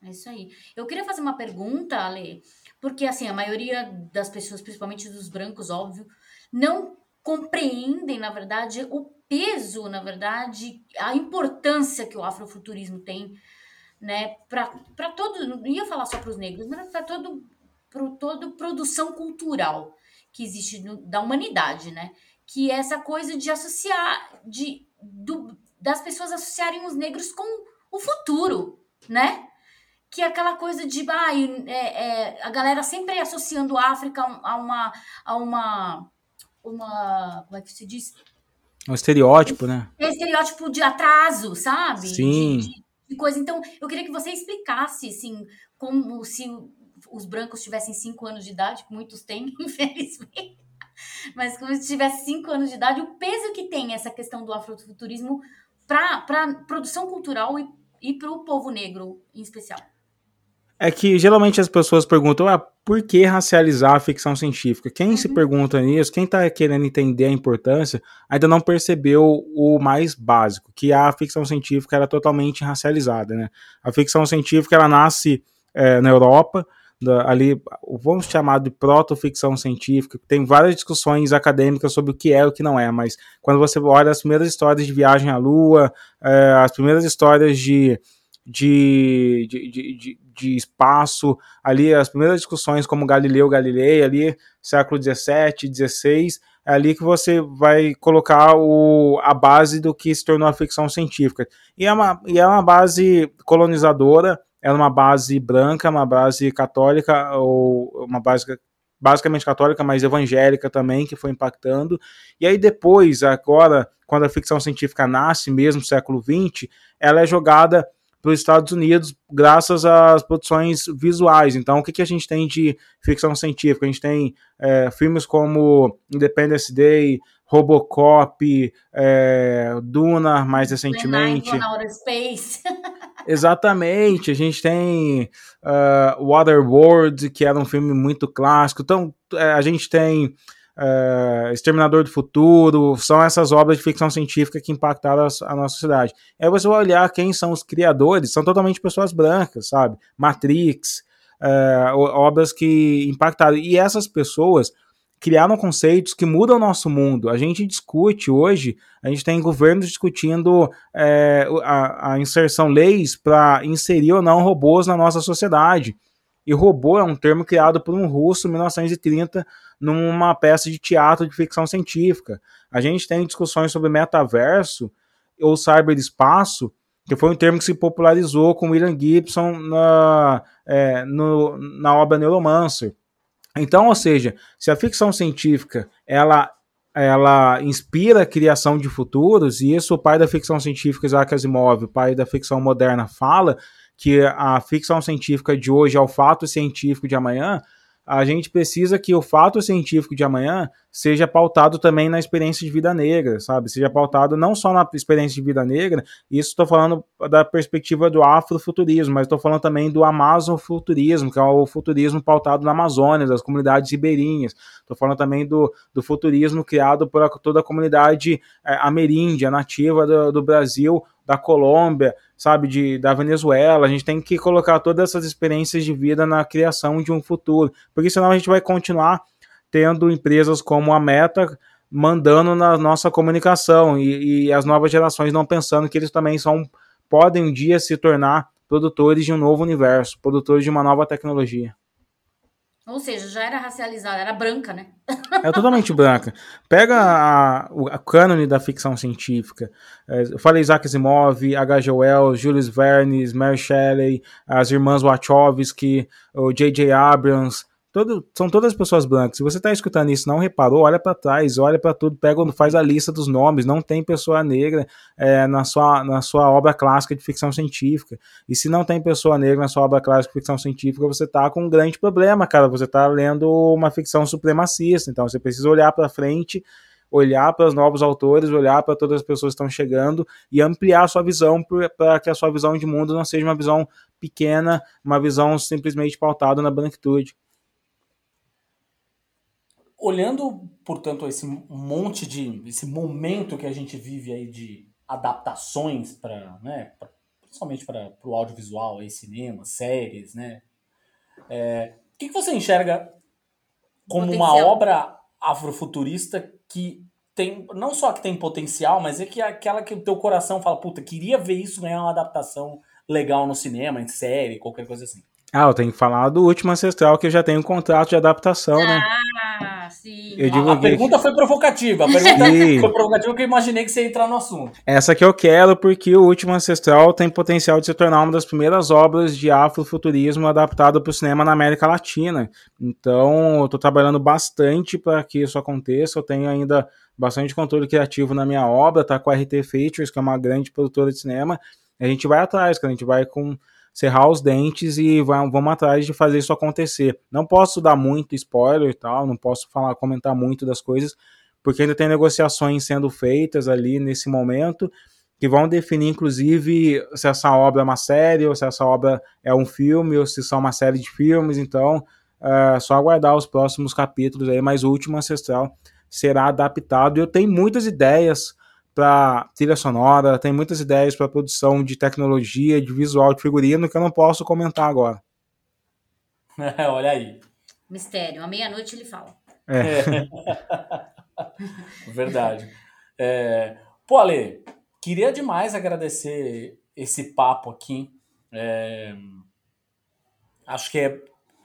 É isso aí. Eu queria fazer uma pergunta, Ale, porque assim, a maioria das pessoas, principalmente dos brancos, óbvio, não compreendem, na verdade, o peso, na verdade, a importância que o afrofuturismo tem, né, para todo, não ia falar só para os negros, mas para todo para toda produção cultural que existe no, da humanidade, né? Que é essa coisa de associar, de do, das pessoas associarem os negros com o futuro, né? que é aquela coisa de ah, é, é, a galera sempre associando a África a uma a uma uma como é que se diz? Um estereótipo né? É um estereótipo de atraso sabe? Sim. De, de, de, coisa. Então eu queria que você explicasse assim como se os brancos tivessem cinco anos de idade muitos têm <laughs> infelizmente mas como se tivesse cinco anos de idade o peso que tem essa questão do afrofuturismo para para produção cultural e, e para o povo negro em especial é que geralmente as pessoas perguntam, ah, por que racializar a ficção científica? Quem uhum. se pergunta nisso, quem está querendo entender a importância, ainda não percebeu o mais básico, que a ficção científica era totalmente racializada, né? A ficção científica, ela nasce é, na Europa, da, ali, vamos chamar de proto-ficção científica, tem várias discussões acadêmicas sobre o que é e o que não é, mas quando você olha as primeiras histórias de viagem à Lua, é, as primeiras histórias de de, de, de, de, espaço, ali as primeiras discussões como Galileu Galilei, ali século 17, 16, é ali que você vai colocar o, a base do que se tornou a ficção científica. E é uma, e é uma base colonizadora, é uma base branca, uma base católica, ou uma base basicamente católica, mas evangélica também, que foi impactando. E aí depois, agora, quando a ficção científica nasce, mesmo no século XX, ela é jogada para os Estados Unidos graças às produções visuais. Então, o que, que a gente tem de ficção científica? A gente tem é, filmes como Independence Day, Robocop, é, Duna, mais recentemente. Space. <laughs> Exatamente, a gente tem uh, Waterworld, que era um filme muito clássico. Então, é, a gente tem uh, Exterminador do Futuro, são essas obras de ficção científica que impactaram a, a, nossa sociedade. Aí você vai olhar quem são os criadores, são totalmente pessoas brancas, sabe? Matrix, uh, obras que impactaram. E essas pessoas criaram conceitos que mudam o nosso mundo. A gente discute hoje, a gente tem governos discutindo é, a, a, inserção leis para inserir ou não robôs na nossa sociedade. E robô é um termo criado por um russo em 1930 numa peça de teatro de ficção científica. A gente tem discussões sobre metaverso ou cyberespaço, que foi um termo que se popularizou com William Gibson na, é, no, na obra Neuromancer. Então, ou seja, se a ficção científica ela ela inspira a criação de futuros, e isso o pai da ficção científica, Isaac Asimov, o pai da ficção moderna, fala, que a ficção científica de hoje é o fato científico de amanhã, a gente precisa que o fato científico de amanhã seja pautado também na experiência de vida negra, sabe? Seja pautado não só na experiência de vida negra, isso estou falando da perspectiva do afrofuturismo, mas estou falando também do amazofuturismo, que é o futurismo pautado na Amazônia, das comunidades ribeirinhas. Estou falando também do, do futurismo criado por toda a comunidade é, ameríndia, nativa do, do Brasil, da Colômbia, sabe, de, da Venezuela. A gente tem que colocar todas essas experiências de vida na criação de um futuro, porque senão a gente vai continuar tendo empresas como a Meta mandando na nossa comunicação e, e as novas gerações não pensando que eles também são podem um dia se tornar produtores de um novo universo, produtores de uma nova tecnologia. Ou seja, já era racializada, era branca, né? É totalmente branca. Pega a, a cânone da ficção científica. É, eu falei Isaac Asimov, H.G. Wells, Julius Verne, Mary Shelley, as irmãs Wachowski, o J.J. Abrams, Todo, são todas pessoas brancas. Se você está escutando isso não reparou, olha para trás, olha para tudo, pega, faz a lista dos nomes. Não tem pessoa negra é, na, sua, na sua obra clássica de ficção científica. E se não tem pessoa negra na sua obra clássica de ficção científica, você está com um grande problema, cara. Você está lendo uma ficção supremacista. Então você precisa olhar para frente olhar para os novos autores, olhar para todas as pessoas que estão chegando e ampliar a sua visão para que a sua visão de mundo não seja uma visão pequena, uma visão simplesmente pautada na branquitude olhando, portanto, esse monte de. esse momento que a gente vive aí de adaptações para. Né, pra, principalmente para o audiovisual, aí, cinema, séries, né? É, o que, que você enxerga como potencial. uma obra afrofuturista que tem. não só que tem potencial, mas é que é aquela que o teu coração fala, puta, queria ver isso ganhar uma adaptação legal no cinema, em série, qualquer coisa assim. Ah, eu tenho que falar do último ancestral que eu já tenho um contrato de adaptação, ah, né? Ah, sim. Eu a, a pergunta foi provocativa. A pergunta sim. <laughs> foi provocativa porque eu imaginei que você ia entrar no assunto. Essa que eu quero porque o último ancestral tem potencial de se tornar uma das primeiras obras de afrofuturismo adaptado para o cinema na América Latina. Então, eu estou trabalhando bastante para que isso aconteça. Eu tenho ainda bastante controle criativo na minha obra, tá com a RT Features, que é uma grande produtora de cinema. A gente vai atrás, que a gente vai com cerrar os dentes e vamos atrás de fazer isso acontecer. Não posso dar muito spoiler e tal, não posso falar, comentar muito das coisas, porque ainda tem negociações sendo feitas ali nesse momento que vão definir, inclusive, se essa obra é uma série, ou se essa obra é um filme, ou se são uma série de filmes. Então, é só aguardar os próximos capítulos aí, mas o último Ancestral será adaptado. Eu tenho muitas ideias para trilha sonora, tem muitas ideias para produção de tecnologia, de visual, de figurino que eu não posso comentar agora. <laughs> Olha aí. Mistério. À meia-noite ele fala. É. <laughs> Verdade. É... Pô, Ale, queria demais agradecer esse papo aqui. É... Acho que é,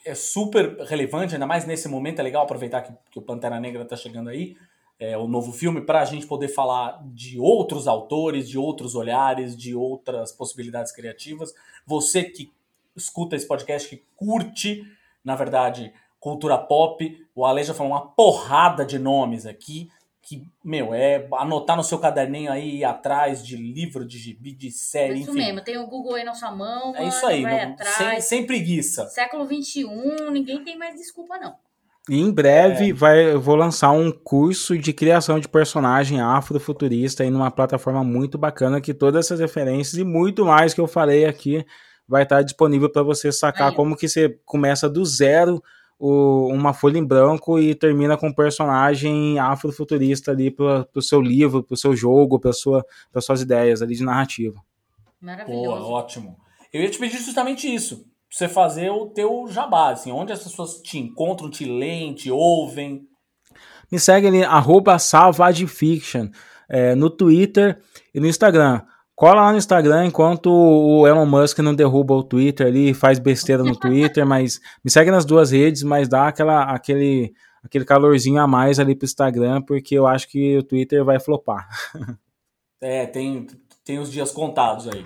é super relevante, ainda mais nesse momento. É legal aproveitar que, que o Pantera Negra está chegando aí é, o novo filme para a gente poder falar de outros autores, de outros olhares, de outras possibilidades criativas. Você que escuta esse podcast, que curte, na verdade, cultura pop, o Ale já falou uma porrada de nomes aqui, que, meu, é anotar no seu caderninho aí atrás de livro, de gibi, de série, isso enfim. mesmo, tem o Google aí na sua mão, é isso aí, não, sem, sem preguiça. Século XXI, ninguém tem mais desculpa não. E em breve é. vai, eu vou lançar um curso de criação de personagem afrofuturista aí numa plataforma muito bacana que todas essas referências e muito mais que eu falei aqui vai estar disponível para você sacar aí. como que você começa do zero o, uma folha em branco e termina com um personagem afrofuturista ali para o seu livro, para o seu jogo, para sua, suas ideias ali de narrativa. Maravilhoso. Boa, ótimo. Eu ia te pedir justamente isso você fazer o teu jabá, assim, onde as pessoas te encontram, te leem, te ouvem. Me segue ali, arroba salvagefiction, é, no Twitter e no Instagram. Cola lá no Instagram enquanto o Elon Musk não derruba o Twitter ali, faz besteira no Twitter, <laughs> mas me segue nas duas redes, mas dá aquela, aquele, aquele calorzinho a mais ali pro Instagram, porque eu acho que o Twitter vai flopar. <laughs> É, tem, tem os dias contados aí.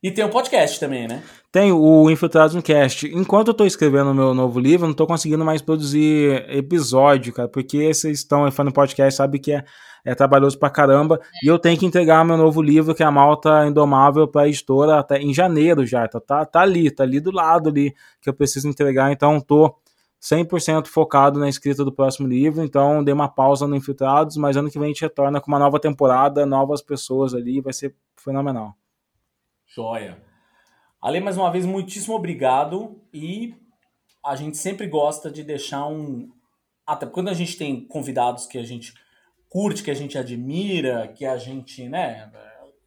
E tem o podcast também, né? Tem o Infiltrados no Cast. Enquanto eu tô escrevendo o meu novo livro, eu não tô conseguindo mais produzir episódio, cara, porque vocês estão fazendo podcast, sabe que é, é trabalhoso pra caramba. É. E eu tenho que entregar meu novo livro, que é a Malta Indomável, pra editora até em janeiro já. Tá, tá, tá ali, tá ali do lado ali, que eu preciso entregar. Então tô 100% focado na escrita do próximo livro, então dei uma pausa no Infiltrados, mas ano que vem a gente retorna com uma nova temporada, novas pessoas ali, vai ser fenomenal. Joia. Ale, mais uma vez, muitíssimo obrigado e a gente sempre gosta de deixar um. Até quando a gente tem convidados que a gente curte, que a gente admira, que a gente, né,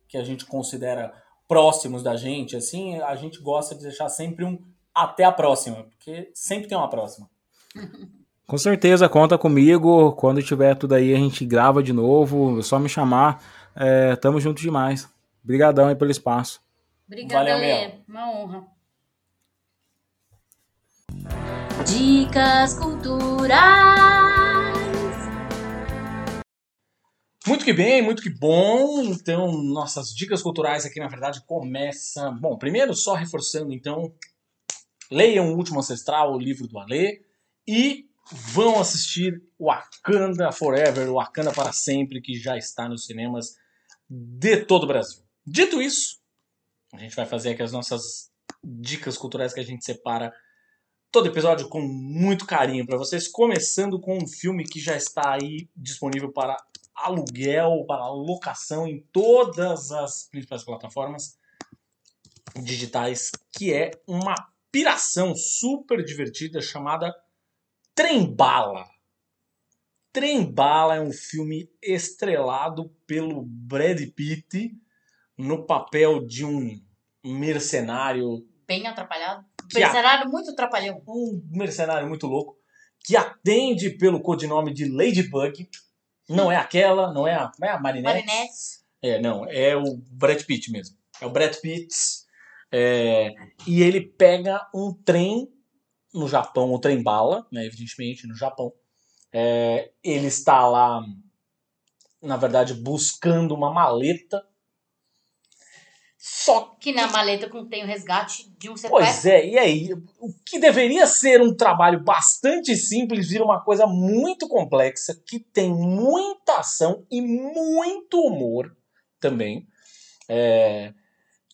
que a gente considera próximos da gente, assim, a gente gosta de deixar sempre um até a próxima, porque sempre tem uma próxima. <laughs> Com certeza, conta comigo. Quando tiver tudo aí, a gente grava de novo. É só me chamar. É, tamo junto demais. Obrigadão aí pelo espaço. Obrigada, Valeu, Lê. Uma honra. Dicas culturais. Muito que bem, muito que bom. Então, nossas dicas culturais aqui, na verdade, começam. Bom, primeiro, só reforçando, então, leiam O Último Ancestral, o livro do Alê, e vão assistir Wakanda Forever, Wakanda para Sempre, que já está nos cinemas de todo o Brasil. Dito isso, a gente vai fazer aqui as nossas dicas culturais que a gente separa todo episódio com muito carinho para vocês, começando com um filme que já está aí disponível para aluguel, para locação em todas as principais plataformas digitais, que é uma piração super divertida chamada Trem-Bala. Trem-Bala é um filme estrelado pelo Brad Pitt no papel de um mercenário Bem atrapalhado. Que a- Mercenário muito atrapalhão. um mercenário muito louco que atende pelo codinome de Ladybug. Não é aquela, não é a, é a Marinette. Marinette. É, não, é o Brad Pitt mesmo. É o Brad Pitt. é, e ele pega um trem no Japão, o trem bala, né, evidentemente, no Japão. É, ele está lá, na verdade, buscando uma maleta. Só Que na maleta contém o resgate de um Pois sequestro. é, e aí? O que deveria ser um trabalho bastante simples vira uma coisa muito complexa, que tem muita ação e muito humor também. É,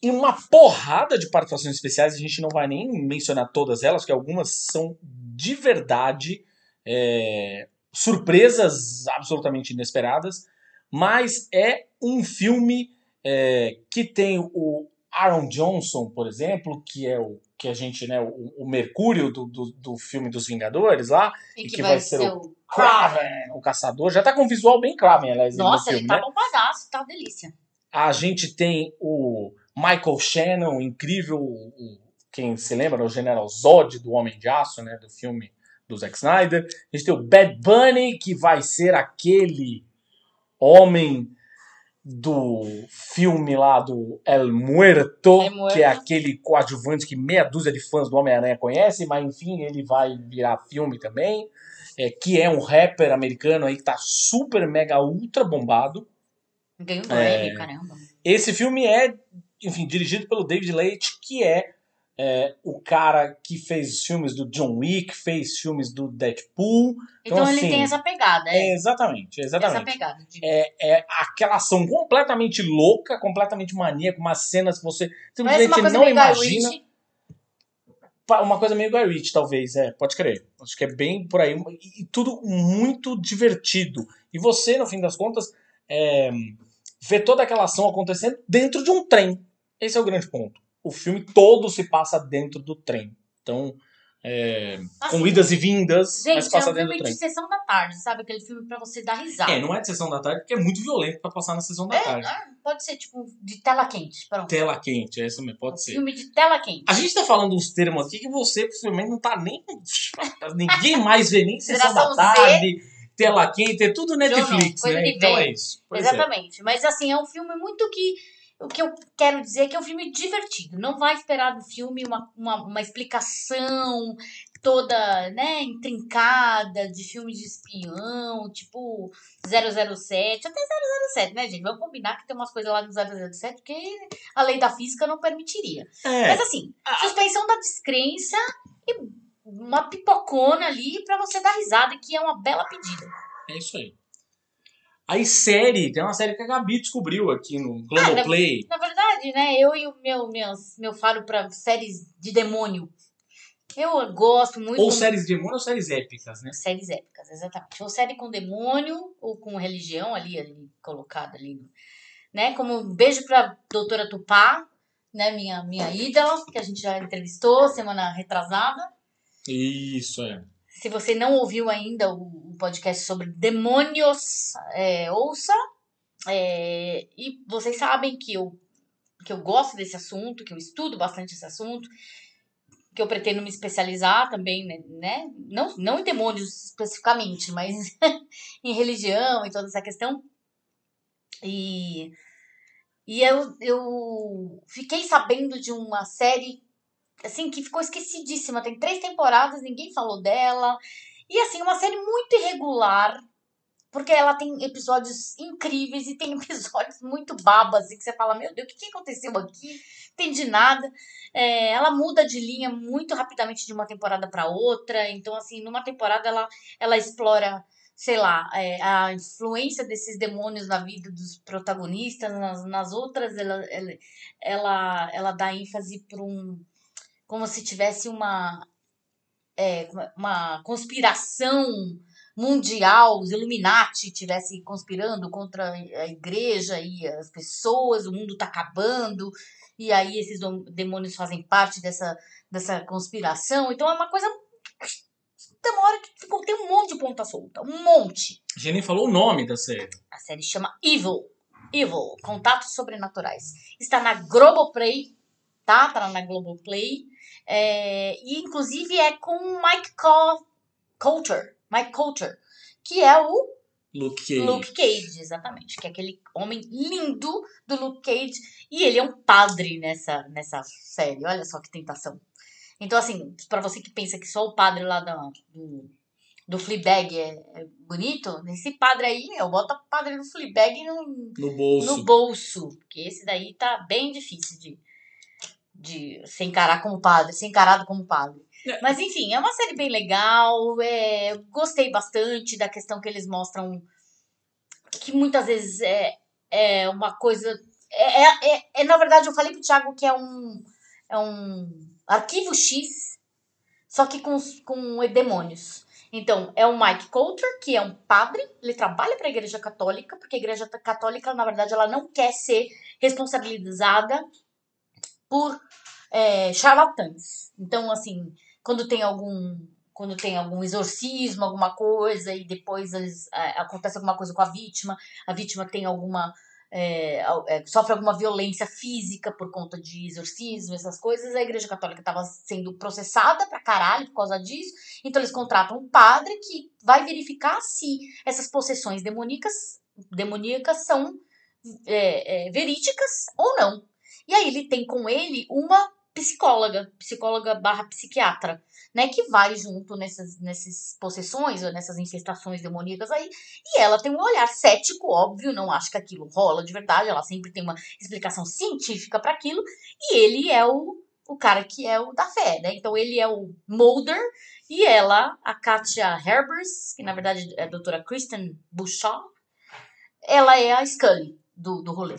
E uma porrada de participações especiais, a gente não vai nem mencionar todas elas, porque algumas são de verdade é, surpresas absolutamente inesperadas, mas é um filme é, que tem o Aaron Johnson, por exemplo, que é o que a gente, né, o, o Mercúrio do, do, do filme dos Vingadores lá, E e que, que vai, vai ser ser o. Kraven, o caçador, já tá com um visual bem Kraven, aliás, Nossa, no filme, ele tá né? bom pedaço, tá uma delícia. A gente tem o Michael Shannon, incrível, quem se lembra, o General Zod do Homem de Aço, né, do filme do Zack Snyder. A gente tem o Bad Bunny, que vai ser aquele homem do filme lá do El Muerto, El Muerto. que é aquele coadjuvante que meia dúzia de fãs do Homem-Aranha conhece, mas enfim, ele vai virar filme também. É, que é um rapper americano aí que tá super, mega, ultra bombado. Ganhou um É. Caramba. Esse filme é, enfim, dirigido pelo David Leitch, que é, é, o cara que fez filmes do John Wick, fez filmes do Deadpool. Então, Então, ele assim, tem essa pegada, É, é. exatamente, essa exatamente. pegada. de- É, é aquela ação completamente louca, completamente maníaca, umas cenas que você simplesmente não imagina. Uma coisa meio Guy Ritchie, talvez, é, pode crer. Acho que é bem por aí. E, e tudo muito divertido. E você, no fim das contas, é, vê toda aquela ação acontecendo dentro de um trem. Esse é o grande ponto. O filme todo se passa dentro do trem. Então, é, Assim, com idas e vindas, mas Gente, é passa um dentro filme do de trem. sessão da tarde, sabe? Aquele filme pra você dar risada. É, não é de sessão da tarde, porque é muito violento pra passar na sessão da É, tarde. ah, pode ser, tipo, de tela quente. Pronto. Tela quente, é isso mesmo, pode ser. Filme de tela quente. A gente tá falando uns termos aqui que você possivelmente não tá nem. <laughs> Ninguém mais vê nem sessão da Geração Z. tarde, tela quente, é tudo Netflix, coisa né? de Então é isso. Pois é. Exatamente. Mas assim, é um filme muito que. O que eu quero dizer é que é um filme divertido. Não vai esperar do filme uma, uma, uma explicação toda, né, intrincada de filme de espião, tipo 007, até 007, né, gente? Vamos combinar que tem umas coisas lá no 007 que a lei da física não permitiria. É, Mas assim, suspensão da descrença e uma pipocona ali pra você dar risada, que é uma bela pedida. é isso aí. Aí série, tem uma série que a Gabi descobriu aqui no Ah, Globoplay. Na verdade, né, eu e o meu, meus, meu faro pra séries de demônio. Eu gosto muito. Ou séries de demônio ou séries épicas, né? Séries épicas, exatamente. Ou série com demônio, ou com religião ali, ali colocada ali. Né? Como um beijo pra doutora Tupá, né? Minha, minha ídola, que a gente já entrevistou semana retrasada. Isso, é. Se você não ouviu ainda o, o podcast sobre demônios, é, ouça. É, e vocês sabem que eu, que eu gosto desse assunto, que eu estudo bastante esse assunto, que eu pretendo me especializar também, né? né? Não, não em demônios especificamente, mas <laughs> em religião e toda essa questão. E, e eu, eu fiquei sabendo de uma série assim, que ficou esquecidíssima. Tem três temporadas, ninguém falou dela. E assim, uma série muito irregular. Porque ela tem episódios incríveis e tem <laughs> episódios muito babas, assim, que você fala, meu Deus, o que, que aconteceu aqui? Entendi nada. É, ela muda de linha muito rapidamente de uma temporada para outra. Então, assim, numa temporada ela, ela explora, sei lá, é, a influência desses demônios na vida dos protagonistas. Nas, nas outras, ela, ela, ela, ela dá ênfase para um como se tivesse uma, é, uma conspiração mundial, os Illuminati estivessem conspirando contra a igreja e as pessoas, o mundo está acabando, e aí esses demônios fazem parte dessa, dessa conspiração. Então é uma coisa. Tem uma hora que ficou, tem um monte de ponta solta, um monte. A gente nem falou o nome da série. A série chama Evil. Evil, Contatos Sobrenaturais. Está na Globoplay, tá? Tá na Globoplay. É, e inclusive é com o Mike Coulter, Mike Coulter, que é o Luke Cage. Luke Cage, exatamente, que é aquele homem lindo do Luke Cage, e ele é um padre nessa, nessa série, olha só que tentação. Então, assim, pra você que pensa que só o padre lá da, do, do Fleabag é, é bonito, esse padre aí, eu boto o padre do Fleabag no, No bolso. no bolso, porque esse daí tá bem difícil de, de se encarar como padre, ser encarado como padre. É. Mas enfim, é uma série bem legal, é, gostei bastante da questão que eles mostram que muitas vezes é, é uma coisa. É, é, é- é, na verdade, eu falei pro Thiago que é um, é um arquivo X, só que com, com demônios. Então, é o Mike Coulter, que é um padre, ele trabalha para a Igreja Católica, porque a Igreja Católica, na verdade, ela não quer ser responsabilizada por é, charlatães. Então, assim, quando tem algum quando tem algum exorcismo, alguma coisa, e depois é, acontece alguma coisa com a vítima, a vítima tem alguma. é, é, sofre alguma violência física por conta de exorcismo, essas coisas, a Igreja Católica estava sendo processada pra caralho por causa disso. Então eles contratam um padre que vai verificar se essas possessões demoníacas, demoníacas são é, é, verídicas ou não. E aí ele tem com ele uma psicóloga, psicóloga barra psiquiatra, né, que vai junto nessas, nessas possessões ou nessas infestações demoníacas aí, e ela tem um olhar cético, óbvio, não acha que aquilo rola de verdade, ela sempre tem uma explicação científica para aquilo, e ele é o, o cara que é o da fé, né, então ele é o Mulder, e ela, a Katia Herbers, que na verdade é a doutora Kristen Bouchard, ela é a Scully do, do rolê.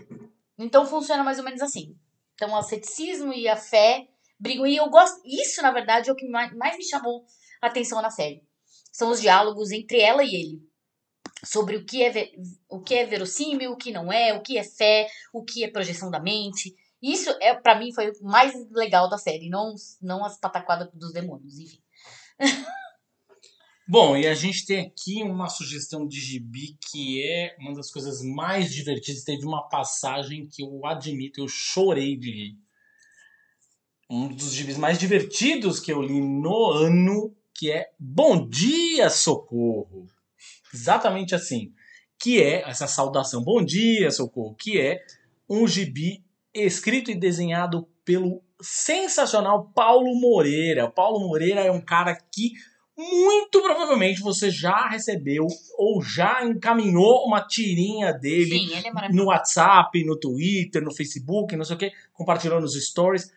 Então funciona mais ou menos assim. Então o ceticismo e a fé brigam. E eu gosto. Isso, na verdade, é o que mais, me chamou a atenção na série. São os diálogos entre ela e ele. Sobre o que é, o que é verossímil, o que não é, o que é fé, o que é projeção da mente. Isso, é para mim, foi o mais legal da série. Não, não as pataquadas dos demônios, enfim. <laughs> Bom, e a gente tem aqui uma sugestão de gibi que é uma das coisas mais divertidas. Teve uma passagem que eu admito, eu chorei de rir. Um dos gibis mais divertidos que eu li no ano, que é Bom Dia, Socorro. Exatamente assim. Que é essa saudação, Bom Dia, Socorro, que é um gibi escrito e desenhado pelo sensacional Paulo Moreira. Paulo Moreira é um cara que muito provavelmente você já recebeu ou já encaminhou uma tirinha dele Sim, é no WhatsApp, no Twitter, no Facebook, não sei o que, compartilhou nos stories.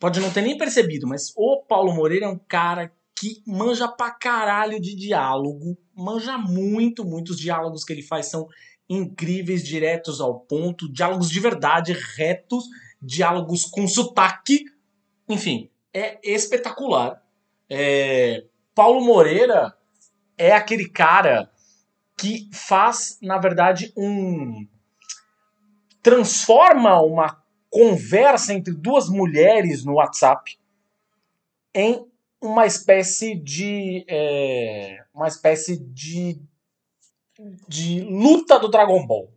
Pode não ter nem percebido, mas o Paulo Moreira é um cara que manja pra caralho de diálogo, manja muito, muitos diálogos que ele faz são incríveis, diretos ao ponto, diálogos de verdade, retos, diálogos com sotaque, enfim, é espetacular. É, Paulo Moreira é aquele cara que faz, na verdade, um. transforma uma conversa entre duas mulheres no WhatsApp em uma espécie de. É, uma espécie de. de luta do Dragon Ball.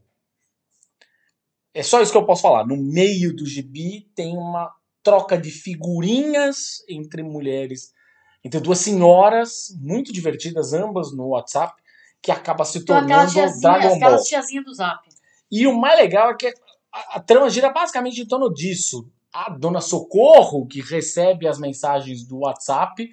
É só isso que eu posso falar. No meio do gibi tem uma troca de figurinhas entre mulheres, entre duas senhoras muito divertidas, ambas no WhatsApp, que acaba se Então, tornando aquela tiazinha, Dragon Ball. aquelas tiazinhas do Zap. E o mais legal é que a, a trama gira basicamente em torno disso. A dona Socorro, que recebe as mensagens do WhatsApp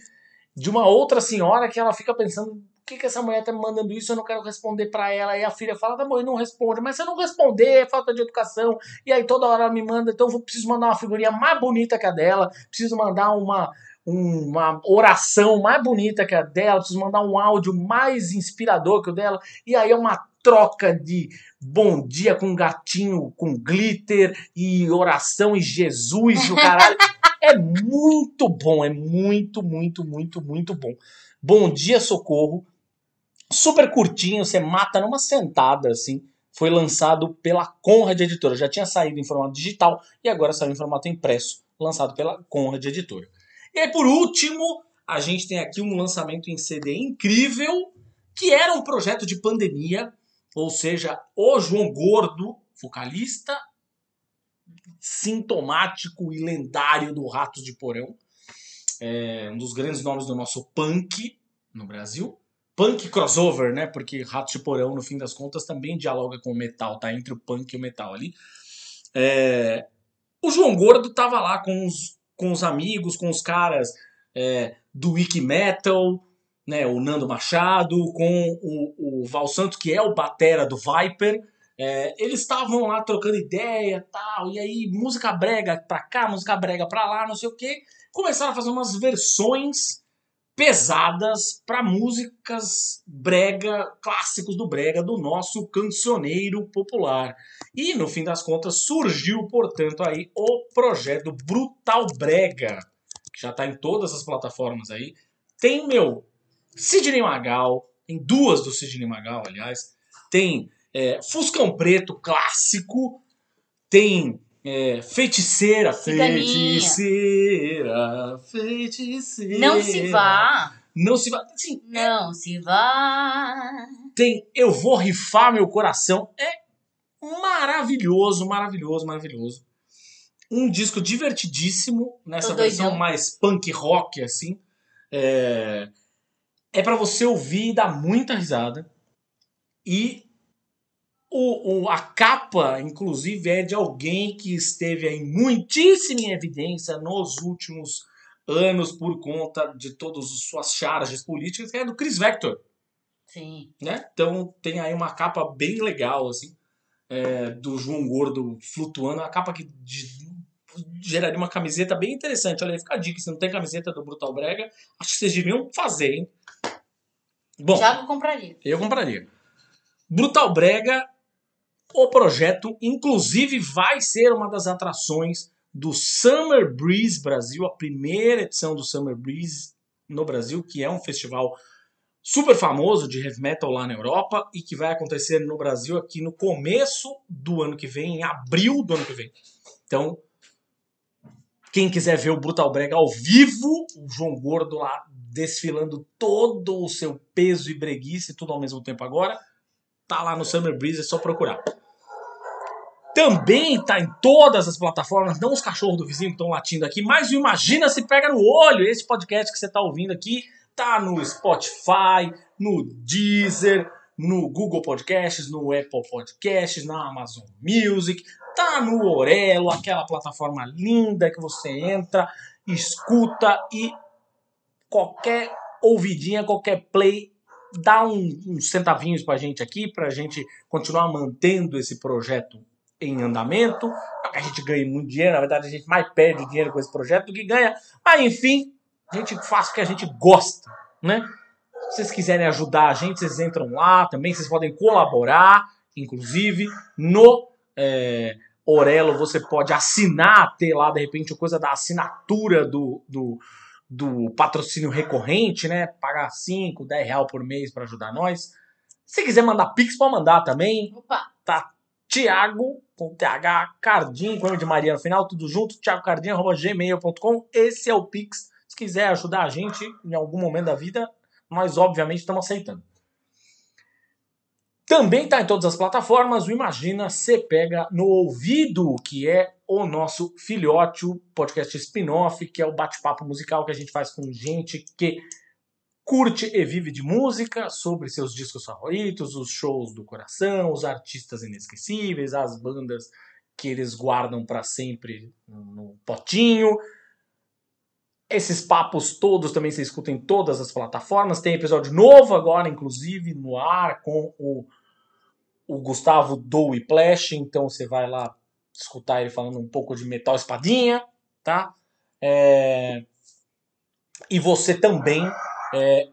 de uma outra senhora que ela fica pensando: por que, que essa mulher tá me mandando isso? Eu não quero responder pra ela. E a filha fala: tá bom, e não responde. Mas se eu não responder, é falta de educação. E aí toda hora ela me manda, então eu preciso mandar uma figurinha mais bonita que a dela, preciso mandar uma, uma oração mais bonita que a dela, preciso mandar um áudio mais inspirador que o dela. E aí é uma troca de bom dia com gatinho com glitter e oração e Jesus e o caralho. <laughs> É muito bom, é muito, muito, muito, muito bom. Bom dia, socorro. Super curtinho, você mata numa sentada, assim. Foi lançado pela Conrad Editora. Já tinha saído em formato digital e agora saiu em formato impresso, lançado pela Conrad Editora. E aí, por último, a gente tem aqui um lançamento em CD incrível, que era um projeto de pandemia, ou seja, o João Gordo, vocalista sintomático e lendário do Ratos de Porão, é um dos grandes nomes do nosso punk no Brasil. Punk crossover, né? Porque Ratos de Porão, no fim das contas, também dialoga com o metal, tá entre o punk e o metal ali. É, O João Gordo tava lá com os, com os amigos, com os caras é, do Wiki Metal, né? O Nando Machado, com o, o Val Santos, que é o batera do Viper. É, eles estavam lá trocando ideia tal, e aí música brega pra cá, música brega pra lá, não sei o que. Começaram a fazer umas versões pesadas para músicas brega, clássicos do brega, do nosso cancioneiro popular. E no fim das contas surgiu, portanto, aí o projeto Brutal Brega, que já tá em todas as plataformas aí. Tem, meu, Sidney Magal, tem duas do Sidney Magal, aliás. Tem é, Fuscão Preto clássico, tem é, Feiticeira, Ciganinha. Feiticeira, Feiticeira. Não se vá. Não se vá. Sim, Não se vá. tem Eu Vou Rifar Meu Coração. É maravilhoso, maravilhoso, maravilhoso. Um disco divertidíssimo, nessa Tô versão doidão. mais punk rock, assim. É, é para você ouvir e dar muita risada. E o, o- a capa, inclusive, é de alguém que esteve aí muitíssimo em evidência nos últimos anos por conta de todas as suas charges políticas, que é do Chris Vector Sim. né? Então tem aí uma capa bem legal, assim, é, do João Gordo flutuando. Uma capa que de- geraria uma camiseta bem interessante. Olha aí, fica a dica. Se não tem camiseta do Brutal Brega, acho que vocês deviam fazer, hein? Bom, Thiago compraria. eu compraria. Brutal Brega, o projeto, inclusive, vai ser uma das atrações do Summer Breeze Brasil, a primeira edição do Summer Breeze no Brasil, que é um festival super famoso de heavy metal lá na Europa e que vai acontecer no Brasil aqui no começo do ano que vem, em abril do ano que vem. Então, quem quiser ver o Brutal Brega ao vivo, o João Gordo lá desfilando todo o seu peso e breguice, tudo ao mesmo tempo agora, tá lá no Summer Breeze, é só procurar. Também tá em todas as plataformas, não os cachorros do vizinho que estão latindo aqui, mas Imagina se pega no olho. Esse podcast que você tá ouvindo aqui tá no Spotify, no Deezer, no Google Podcasts, no Apple Podcasts, na Amazon Music, tá no Orelo, aquela plataforma linda que você entra, escuta e qualquer ouvidinha, qualquer play, dá um- uns centavinhos pra gente aqui, pra gente continuar mantendo esse projeto em andamento. A gente ganhe muito dinheiro, na verdade a gente mais perde dinheiro com esse projeto do que ganha, mas enfim, a gente faz o que a gente gosta, né? Se vocês quiserem ajudar a gente, vocês entram lá também, vocês podem colaborar, inclusive, no é, Orelo você pode assinar, ter lá de repente coisa da assinatura do, do, do patrocínio recorrente, né? Pagar 5, 10 real por mês para ajudar nós. Se quiser mandar Pix, pode mandar também. Opa, Tá Tiago, com TH, Cardim, com M de Maria no final, tudo junto, thiagocardim.gmail.com. Esse é o Pix. Se quiser ajudar a gente em algum momento da vida, nós obviamente estamos aceitando. Também está em todas as plataformas. O Imagina Você Pega no Ouvido, que é o nosso filhote, o podcast spin-off, que é o bate-papo musical que a gente faz com gente que curte e vive de música, sobre seus discos favoritos, os shows do coração, os artistas inesquecíveis, as bandas que eles guardam para sempre no potinho. Esses papos todos também você escuta em todas as plataformas. Tem episódio novo agora, inclusive, no ar, com o, o Gustavo do Whiplash. Então você vai lá escutar ele falando um pouco de metal espadinha, tá? É... E você também é,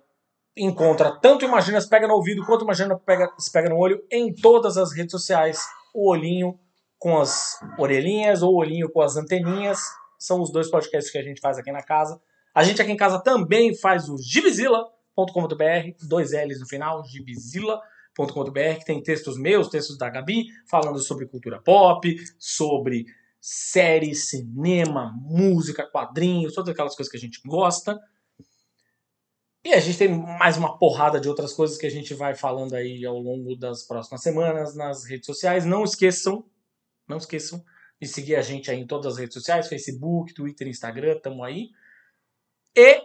encontra tanto Imagina se pega no ouvido quanto Imagina pega, se pega no olho em todas as redes sociais. O olhinho com as orelhinhas ou o olhinho com as anteninhas. São os dois podcasts que a gente faz aqui na casa. A gente aqui em casa também faz o gibizila.com.br, dois L's no final, gibizila.com.br, que tem textos meus, textos da Gabi, falando sobre cultura pop, sobre série, cinema, música, quadrinhos, todas aquelas coisas que a gente gosta. E a gente tem mais uma porrada de outras coisas que a gente vai falando aí ao longo das próximas semanas nas redes sociais. Não esqueçam, não esqueçam de seguir a gente aí em todas as redes sociais, Facebook, Twitter, Instagram, tamo aí. E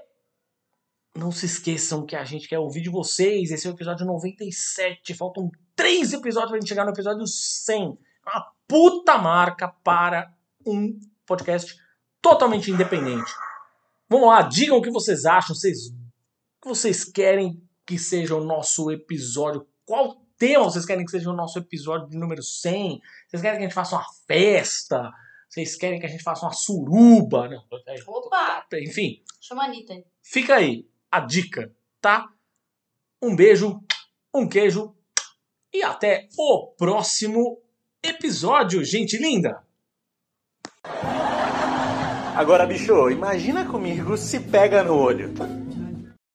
não se esqueçam que a gente quer ouvir de vocês. Esse é o episódio 97. Faltam três episódios pra gente chegar no episódio 100. Uma puta marca para um podcast totalmente independente. Vamos lá, digam o que vocês acham. Vocês, o que vocês querem que seja o nosso episódio? Qual tema vocês querem que seja o nosso episódio de número 100? Vocês querem que a gente faça uma festa? Vocês querem que a gente faça uma suruba? Não, opa, enfim, chama a Anitta fica aí a dica, tá? Um beijo, um queijo e até o próximo episódio, gente linda! Agora, bicho, imagina comigo se pega no olho.